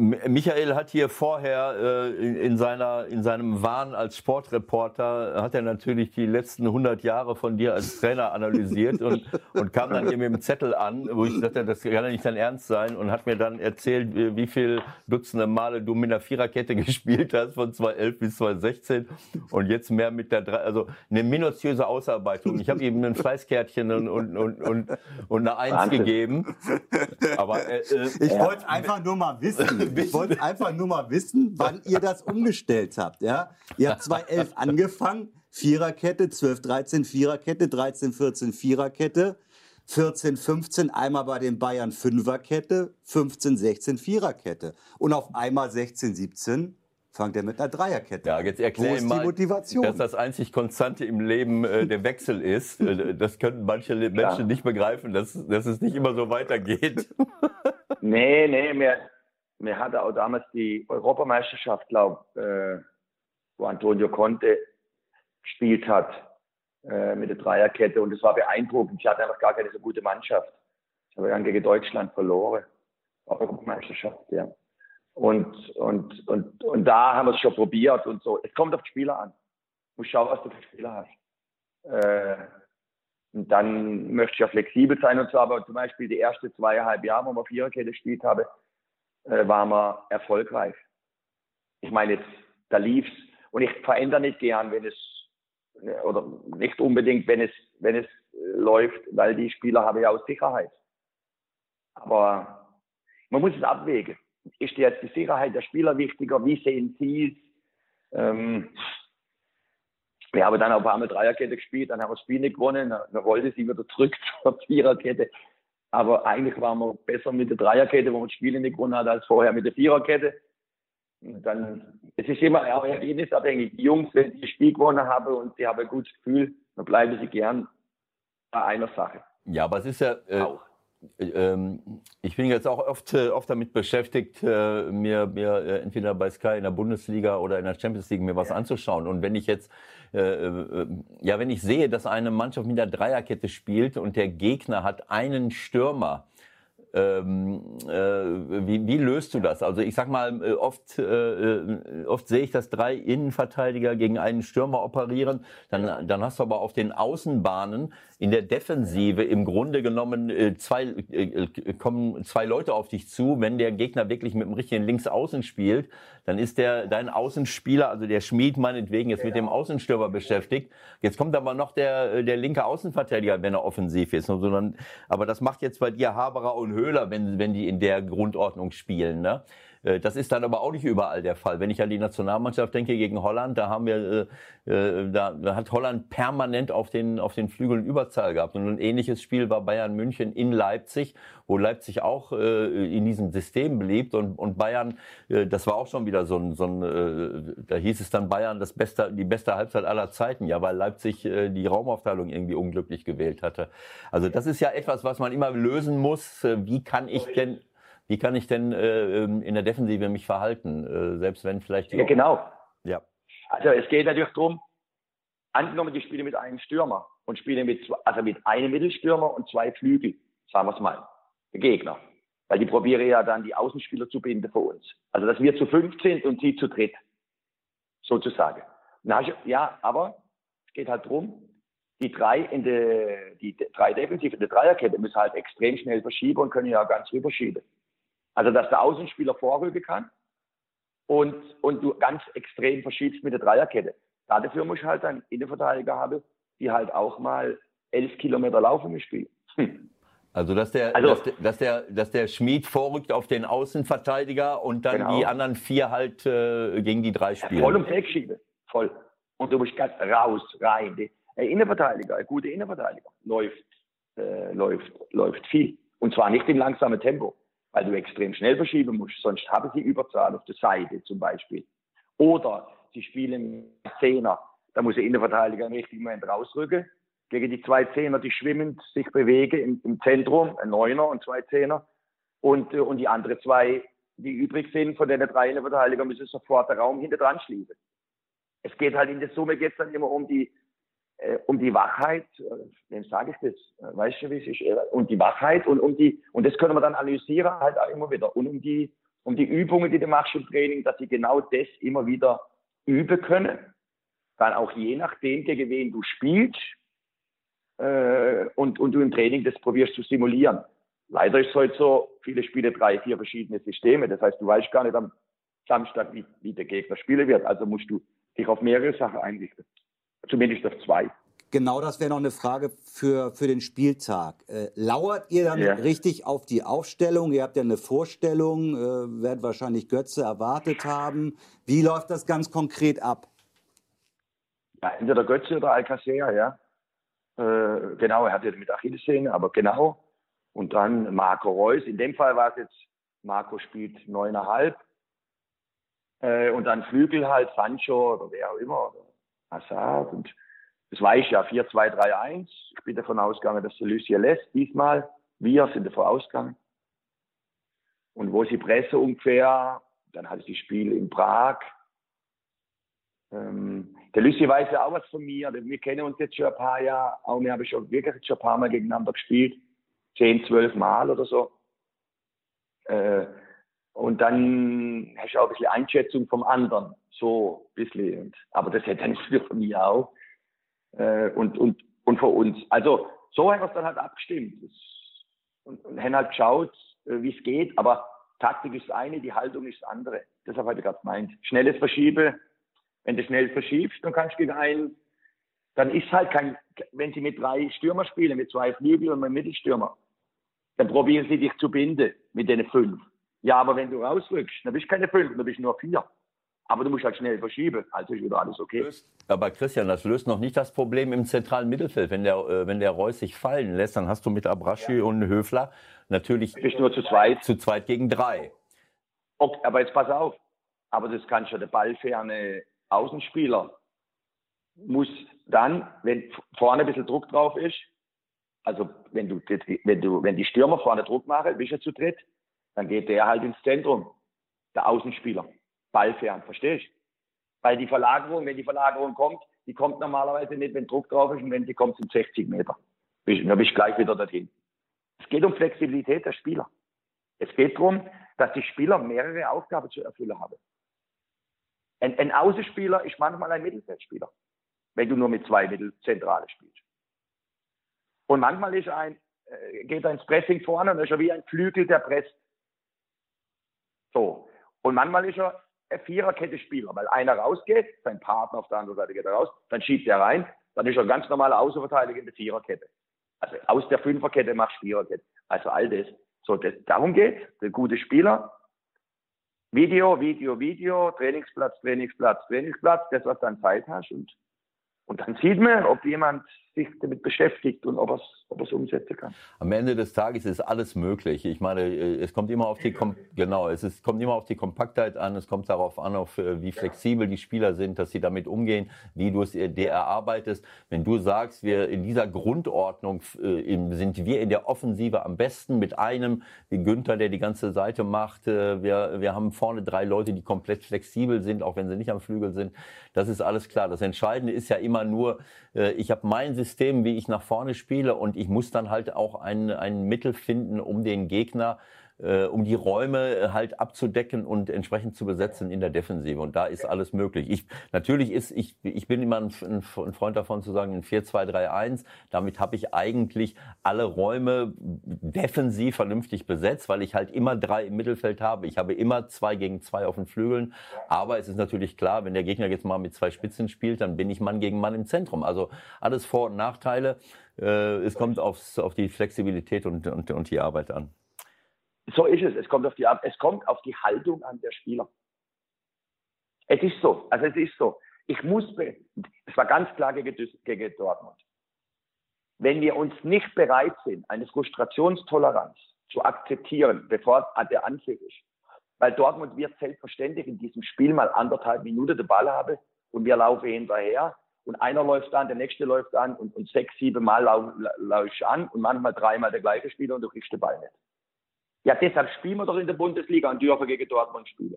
Michael hat hier vorher äh, in, in, seiner, in seinem Wahn als Sportreporter, hat er natürlich die letzten 100 Jahre von dir als Trainer analysiert und, und kam dann hier mit dem Zettel an, wo ich dachte, das kann ja nicht dein Ernst sein und hat mir dann erzählt, wie, wie viel Dutzende Male du mit einer Viererkette gespielt hast von 2011 bis 2016 und jetzt mehr mit der, also eine minutiöse Ausarbeitung. Ich habe ihm ein Fleißkärtchen und, und, und, und, und eine Eins Wahnsinn. gegeben. Aber äh, äh ich wollte einfach nur mal wissen, ich wollte einfach nur mal wissen, wann ihr das umgestellt habt. Ja? Ihr habt 2011 angefangen, Viererkette, 12, 13 Viererkette, 13, 14 Viererkette, 14, 15 einmal bei den Bayern Fünferkette, 15, 16 Viererkette. Und auf einmal 16, 17 fangt er mit einer Dreierkette Ja, jetzt erkläre mal, Motivation? dass das einzig Konstante im Leben äh, der Wechsel ist. Äh, das können manche Menschen ja. nicht begreifen, dass, dass es nicht immer so weitergeht. nee, nee, mehr, mir hatte auch damals die Europameisterschaft, glaube äh, wo Antonio Conte gespielt hat äh, mit der Dreierkette und es war beeindruckend. Ich hatte einfach gar keine so gute Mannschaft. Ich habe dann gegen Deutschland verloren. Europameisterschaft, ja. Und, und, und, und da haben wir es schon probiert und so. Es kommt auf die Spieler an. Du musst schauen, was du für Spieler hast. Äh, und dann möchte ich ja flexibel sein und so, aber zum Beispiel die ersten zweieinhalb Jahre, wo wir Viererkette gespielt haben, äh, waren wir erfolgreich. Ich meine, jetzt, da lief's. Und ich verändere nicht gern, wenn es, oder nicht unbedingt, wenn es, wenn es läuft, weil die Spieler haben ja auch Sicherheit. Aber man muss es abwägen. Ist jetzt die Sicherheit der Spieler wichtiger? Wie sehen Sie es? Ähm, wir haben dann auf einmal Dreierkette gespielt, dann haben wir das Spiel nicht gewonnen, dann wollte sie wieder zurück zur Viererkette. Aber eigentlich waren wir besser mit der Dreierkette, wo man das Spiel nicht gewonnen hat, als vorher mit der Viererkette. dann, es ist immer auch ergebnisabhängig. Die Jungs, wenn ich Spiel gewonnen habe und sie haben ein gutes Gefühl, dann bleiben sie gern bei einer Sache. Ja, aber es ist ja äh, auch. Ähm, ich bin jetzt auch oft, äh, oft damit beschäftigt, äh, mir, mir äh, entweder bei Sky in der Bundesliga oder in der Champions League mir was ja. anzuschauen. Und wenn ich jetzt, ja, wenn ich sehe, dass eine Mannschaft mit der Dreierkette spielt und der Gegner hat einen Stürmer, ähm, äh, wie, wie, löst du das? Also ich sag mal, oft, äh, oft sehe ich, dass drei Innenverteidiger gegen einen Stürmer operieren. Dann, dann hast du aber auf den Außenbahnen in der Defensive im Grunde genommen äh, zwei, äh, kommen zwei Leute auf dich zu. Wenn der Gegner wirklich mit dem richtigen Linksaußen spielt, dann ist der dein Außenspieler, also der Schmied meinetwegen, jetzt mit dem Außenstürmer beschäftigt. Jetzt kommt aber noch der, der linke Außenverteidiger, wenn er offensiv ist. Sondern, aber das macht jetzt bei dir Haberer und Höhler, wenn, wenn die in der Grundordnung spielen. Ne? Äh, das ist dann aber auch nicht überall der Fall. Wenn ich an die Nationalmannschaft denke gegen Holland, da haben wir, äh, äh, da, hat Holland permanent auf den, auf den Flügeln Überzahl gehabt. Und ein ähnliches Spiel war Bayern München in Leipzig, wo Leipzig auch in diesem System beliebt und, und Bayern, das war auch schon wieder so ein, so ein da hieß es dann Bayern das beste, die beste Halbzeit aller Zeiten, ja, weil Leipzig die Raumaufteilung irgendwie unglücklich gewählt hatte. Also das ist ja etwas, was man immer lösen muss. Wie kann ich denn wie kann ich denn äh, ähm, in der Defensive mich verhalten, äh, selbst wenn vielleicht die. Ja, genau. Ja. Also es geht natürlich darum, angenommen, die spielen mit einem Stürmer und spielen mit, also mit einem Mittelstürmer und zwei Flügel, sagen wir es mal, der Gegner. Weil die probieren ja dann die Außenspieler zu binden für uns. Also dass wir zu fünf sind und sie zu dritt, sozusagen. Ja, aber es geht halt darum, die drei in der, die drei Defensive in der Dreierkette müssen halt extrem schnell verschieben und können ja ganz rüberschieben. Also, dass der Außenspieler vorrücken kann und, und du ganz extrem verschiebst mit der Dreierkette. Dafür muss ich halt einen Innenverteidiger haben, die halt auch mal elf Kilometer laufen im Spiel. Hm. Also dass der, also, dass, der, dass, der, dass der Schmied vorrückt auf den Außenverteidiger und dann genau. die anderen vier halt äh, gegen die drei spielen. voll ums Eck schiebe. Voll. Und du musst ganz raus, rein. Der Innenverteidiger, ein guter Innenverteidiger, läuft, äh, läuft, läuft viel. Und zwar nicht in langsamem Tempo weil du extrem schnell verschieben musst. Sonst haben sie Überzahl auf der Seite zum Beispiel. Oder sie spielen Zehner. Da muss der Innenverteidiger im richtigen Moment rausrücken. Gegen die zwei Zehner, die schwimmend sich bewegen im, im Zentrum, ein Neuner und zwei Zehner. Und, äh, und die anderen zwei, die übrig sind, von den drei Innenverteidiger, müssen sofort den Raum hinter dran schließen. Es geht halt in der Summe geht's dann immer um die um die Wachheit, äh, wem sage ich das? Äh, weißt du, wie es ist? Äh, um die Wachheit und um die, und das können wir dann analysieren halt auch immer wieder. Und um die, um die Übungen, die du machst im Training, dass sie genau das immer wieder üben können. Dann auch je nachdem, gegen wen du spielst, äh, und, und du im Training das probierst zu simulieren. Leider ist es heute so, viele Spiele drei, vier verschiedene Systeme. Das heißt, du weißt gar nicht am Samstag, wie, wie der Gegner spielen wird. Also musst du dich auf mehrere Sachen einrichten. Zumindest auf zwei. Genau, das wäre noch eine Frage für, für den Spieltag. Äh, lauert ihr dann ja. richtig auf die Aufstellung? Ihr habt ja eine Vorstellung, äh, werdet wahrscheinlich Götze erwartet haben. Wie läuft das ganz konkret ab? Ja, entweder Götze oder Alcacer, ja. Äh, genau, er hatte mit Achillessehne, aber genau. Und dann Marco Reus. In dem Fall war es jetzt, Marco spielt neuneinhalb. Äh, und dann Flügel halt, Sancho oder wer auch immer. Oder Assad. Und das weiß ich ja, 4-2-3-1. Ich bin davon ausgegangen, dass der Lucia lässt diesmal. Wir sind davon ausgegangen. Und wo sie Presse ungefähr, dann hatte ich das Spiel in Prag. Ähm, der Lucy weiß ja auch was von mir. Wir kennen uns jetzt schon ein paar Jahre. Auch wir haben schon wirklich schon ein paar Mal gegeneinander gespielt. Zehn, zwölf Mal oder so. Äh, und dann hast du auch ein bisschen Einschätzung vom anderen. So ein bisschen. aber das hätte nicht für mich auch. Äh, und, und, und für uns. Also so haben wir es dann halt abgestimmt. Und, und haben halt geschaut, äh, wie es geht. Aber Taktik ist eine, die Haltung ist das andere. Deshalb habe ich gerade gemeint. Schnelles Verschiebe. Wenn du schnell verschiebst, dann kannst du gegen einen, dann ist halt kein, wenn sie mit drei Stürmer spielen, mit zwei Flügel und einem Mittelstürmer, dann probieren sie dich zu binden mit den fünf. Ja, aber wenn du rausrückst, dann bist du keine fünf, dann bist du nur vier. Aber du musst halt schnell verschieben, also ist wieder alles okay. Aber Christian, das löst noch nicht das Problem im zentralen Mittelfeld. Wenn der, äh, wenn der Reus sich fallen lässt, dann hast du mit Abraschi ja. und Höfler natürlich bist nur zu zweit. Zu zweit gegen drei. Okay, aber jetzt pass auf. aber das kann schon der ballferne Außenspieler muss dann, wenn vorne ein bisschen Druck drauf ist, also wenn du, wenn du, wenn die Stürmer vorne Druck machen, bist du zu dritt, dann geht der halt ins Zentrum, der Außenspieler, ballfern, verstehst du? Weil die Verlagerung, wenn die Verlagerung kommt, die kommt normalerweise nicht, wenn Druck drauf ist und wenn sie kommt, sind 60 Meter. Dann bist du gleich wieder dorthin. Es geht um Flexibilität der Spieler. Es geht darum, dass die Spieler mehrere Aufgaben zu erfüllen haben. Ein, ein Außenspieler ist manchmal ein Mittelfeldspieler, wenn du nur mit zwei Mittelzentrale spielst. Und manchmal ist ein, äh, geht er ins Pressing vorne und ist er wie ein Flügel, der presst. So. Und manchmal ist er ein Viererkette-Spieler, weil einer rausgeht, sein Partner auf der anderen Seite geht er raus, dann schiebt er rein, dann ist er ganz normaler Außenverteidiger in der Viererkette. Also aus der Fünferkette machst du Viererkette. Also all das. So, das, darum geht Der gute Spieler. Video, Video, Video, Trainingsplatz, Trainingsplatz, Trainingsplatz, das, was du an Zeit hast und und dann sieht man, ob jemand sich damit beschäftigt und ob er es umsetzen kann. Am Ende des Tages ist alles möglich. Ich meine, äh, es kommt immer auf die Kom genau, es ist, kommt immer auf die Kompaktheit an. Es kommt darauf an, auf äh, wie flexibel die Spieler sind, dass sie damit umgehen, wie du es dir erarbeitest. Wenn du sagst, wir in dieser Grundordnung äh, sind wir in der Offensive am besten mit einem wie Günther, der die ganze Seite macht. Wir, wir haben vorne drei Leute, die komplett flexibel sind, auch wenn sie nicht am Flügel sind. Das ist alles klar. Das Entscheidende ist ja immer nur, äh, ich habe mein System, wie ich nach vorne spiele. Und ich muss dann halt auch ein, ein Mittel finden, um den Gegner äh, um die Räume äh, halt abzudecken und entsprechend zu besetzen in der Defensive. Und da ist alles möglich. Ich, natürlich ist, ich, ich bin immer ein, ein Freund davon zu sagen, ein 4-2-3-1. Damit habe ich eigentlich alle Räume defensiv vernünftig besetzt, weil ich halt immer drei im Mittelfeld habe. Ich habe immer zwei gegen zwei auf den Flügeln. Aber es ist natürlich klar, wenn der Gegner jetzt mal mit zwei Spitzen spielt, dann bin ich Mann gegen Mann im Zentrum. Also alles Vor- und Nachteile. Äh, es kommt aufs, auf die Flexibilität und, und, und die Arbeit an. So ist es. Es kommt auf die, es kommt auf die Haltung an der Spieler. Es ist so. Also es ist so. Ich muss, es war ganz klar gegen, Dortmund. Wenn wir uns nicht bereit sind, eine Frustrationstoleranz zu akzeptieren, bevor der Anpfiff ist, weil Dortmund wird selbstverständlich in diesem Spiel mal anderthalb Minuten den Ball haben und wir laufen hinterher und einer läuft an, der nächste läuft an und, und sechs, sieben Mal laufe lau ich an und manchmal dreimal der gleiche Spieler und du kriegst den Ball nicht. Ja, deshalb spielen wir doch in der Bundesliga und dürfen gegen Dortmund spielen.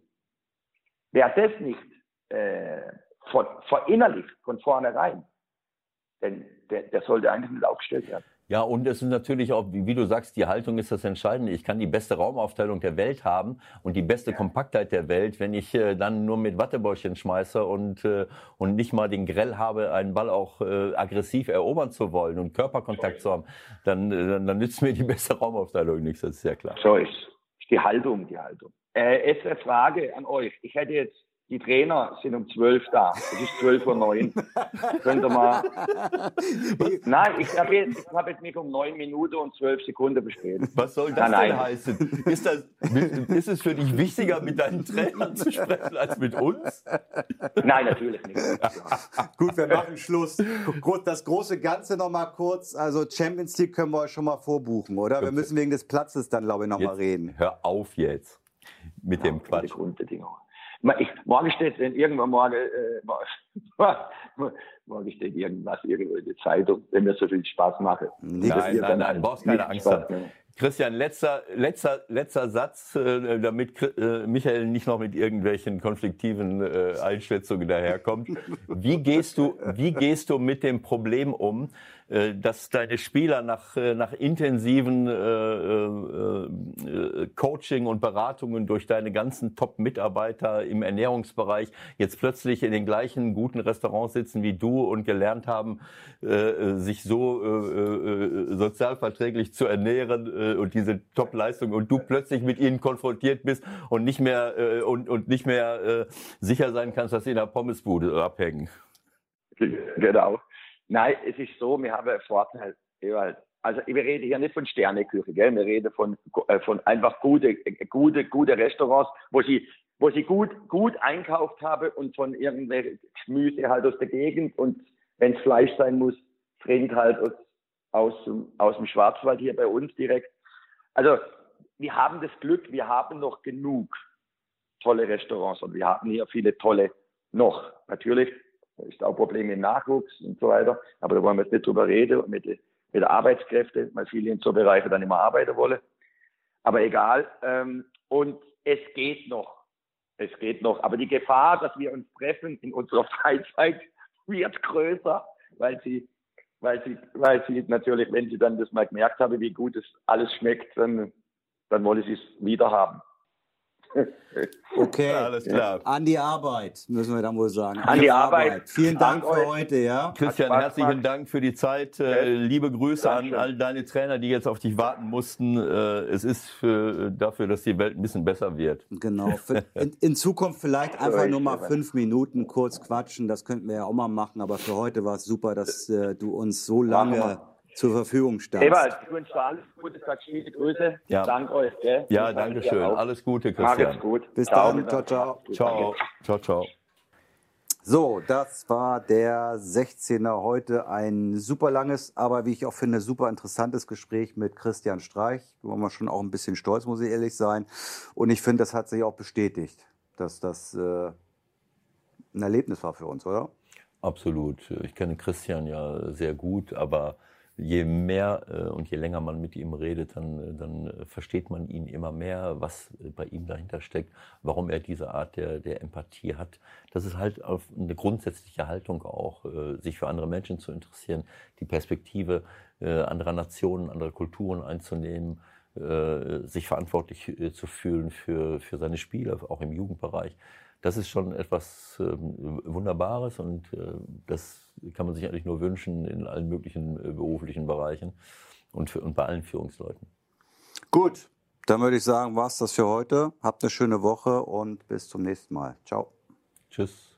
Wer das nicht äh, verinnerlicht von vornherein, denn der, der sollte eigentlich nicht aufgestellt werden. Ja, und es ist natürlich auch, wie du sagst, die Haltung ist das Entscheidende. Ich kann die beste Raumaufteilung der Welt haben und die beste Kompaktheit der Welt, wenn ich äh, dann nur mit Wattebäuschen schmeiße und, äh, und nicht mal den Grell habe, einen Ball auch äh, aggressiv erobern zu wollen und Körperkontakt zu haben, dann, äh, dann, dann nützt mir die beste Raumaufteilung nichts, das ist ja klar. So ist die Haltung, die Haltung. Äh, jetzt eine Frage an euch. Ich hätte jetzt die Trainer sind um 12 da. Es ist 12 Uhr 9. Könnt ihr mal. Nein, ich habe jetzt, hab jetzt mich um 9 Minuten und 12 Sekunden beschwert. Was soll das nein, denn heißen? Ist, das, ist es für dich wichtiger, mit deinen Trainern zu sprechen, als mit uns? Nein, natürlich nicht. Gut, wir machen Schluss. Das große Ganze noch mal kurz. Also Champions League können wir euch schon mal vorbuchen, oder? Wir müssen wegen des Platzes dann, glaube ich, noch jetzt, mal reden. Hör auf jetzt mit ja, dem Quatsch. Grundbedingungen. Ich, morgen steht denn irgendwann morgen, äh, morgen steht irgendwas irgendwo in der Zeitung, wenn mir so viel Spaß macht. Nein, nein, nein, brauchst keine Angst haben. Christian, letzter, letzter, letzter Satz, äh, damit äh, Michael nicht noch mit irgendwelchen konfliktiven äh, Einschätzungen daherkommt. Wie gehst du, wie gehst du mit dem Problem um, dass deine Spieler nach, äh, nach intensiven äh, äh, Coaching und Beratungen durch deine ganzen Top-Mitarbeiter im Ernährungsbereich jetzt plötzlich in den gleichen guten Restaurants sitzen wie du und gelernt haben, äh, sich so äh, sozialverträglich zu ernähren und diese Top-Leistung und du plötzlich mit ihnen konfrontiert bist und nicht mehr und, und nicht mehr sicher sein kannst, dass sie in der Pommesbude abhängen. Genau. Nein, es ist so, wir haben einen Vorteil. Also wir reden hier nicht von Sterneküche, gell? wir reden von, äh, von einfach gute, gute, gute Restaurants, wo sie, wo sie gut, gut einkauft haben und von irgendwelchen Gemüse halt aus der Gegend und wenn es Fleisch sein muss, trinkt halt aus, aus, aus dem Schwarzwald hier bei uns direkt. Also wir haben das Glück, wir haben noch genug tolle Restaurants und wir haben hier viele tolle noch. Natürlich ist auch Probleme im Nachwuchs und so weiter, aber da wollen wir jetzt nicht drüber reden mit, mit der Arbeitskräfte, weil viele in so Bereiche dann immer arbeiten wollen. Aber egal. Ähm, und es geht noch. Es geht noch. Aber die Gefahr, dass wir uns treffen in unserer Freizeit, wird größer, weil sie, weil sie, weil sie natürlich, wenn sie dann das mal gemerkt haben, wie gut es alles schmeckt, dann, dann wollen sie es wieder haben. Okay, alles klar. An die Arbeit, müssen wir dann wohl sagen. An, An die, die Arbeit. Arbeit. Vielen Dank, Dank für heute, ja. Christian, herzlichen Dank für die Zeit. Äh, liebe Grüße Dankeschön. an all deine Trainer, die jetzt auf dich warten mussten. Äh, es ist für, dafür, dass die Welt ein bisschen besser wird. Genau. In, in Zukunft vielleicht einfach nur mal fünf Minuten kurz quatschen. Das könnten wir ja auch mal machen. Aber für heute war es super, dass äh, du uns so lange zur Verfügung stand. Ewald, ich wünsche dir alles Gute, sag viele Grüße. Ja. Dank euch. Gell? Ja, danke schön. Alles Gute, Christian. Mach es gut. Bis ciao, dann. Ciao, ciao. Ciao. Ciao, ciao. So, das war der 16er heute. Ein super langes, aber wie ich auch finde, super interessantes Gespräch mit Christian Streich. Da waren wir schon auch ein bisschen stolz, muss ich ehrlich sein. Und ich finde, das hat sich auch bestätigt, dass das äh, ein Erlebnis war für uns, oder? Absolut. Ich kenne Christian ja sehr gut, aber je mehr äh, und je länger man mit ihm redet, dann, äh, dann äh, versteht man ihn immer mehr, was bei ihm dahinter steckt, warum er diese Art der, der Empathie hat. Das ist halt auf eine grundsätzliche Haltung auch, sich für andere Menschen zu interessieren, die Perspektive anderer Nationen, anderer Kulturen einzunehmen, sich verantwortlich zu fühlen für, für seine Spiele, auch im Jugendbereich das ist schon etwas äh, Wunderbares und äh, das kann man sich eigentlich nur wünschen in allen möglichen äh, beruflichen Bereichen und, für, und bei allen Führungsleuten. Gut, dann würde ich sagen, war es das für heute. Habt eine schöne Woche und bis zum nächsten Mal. Ciao. Tschüss.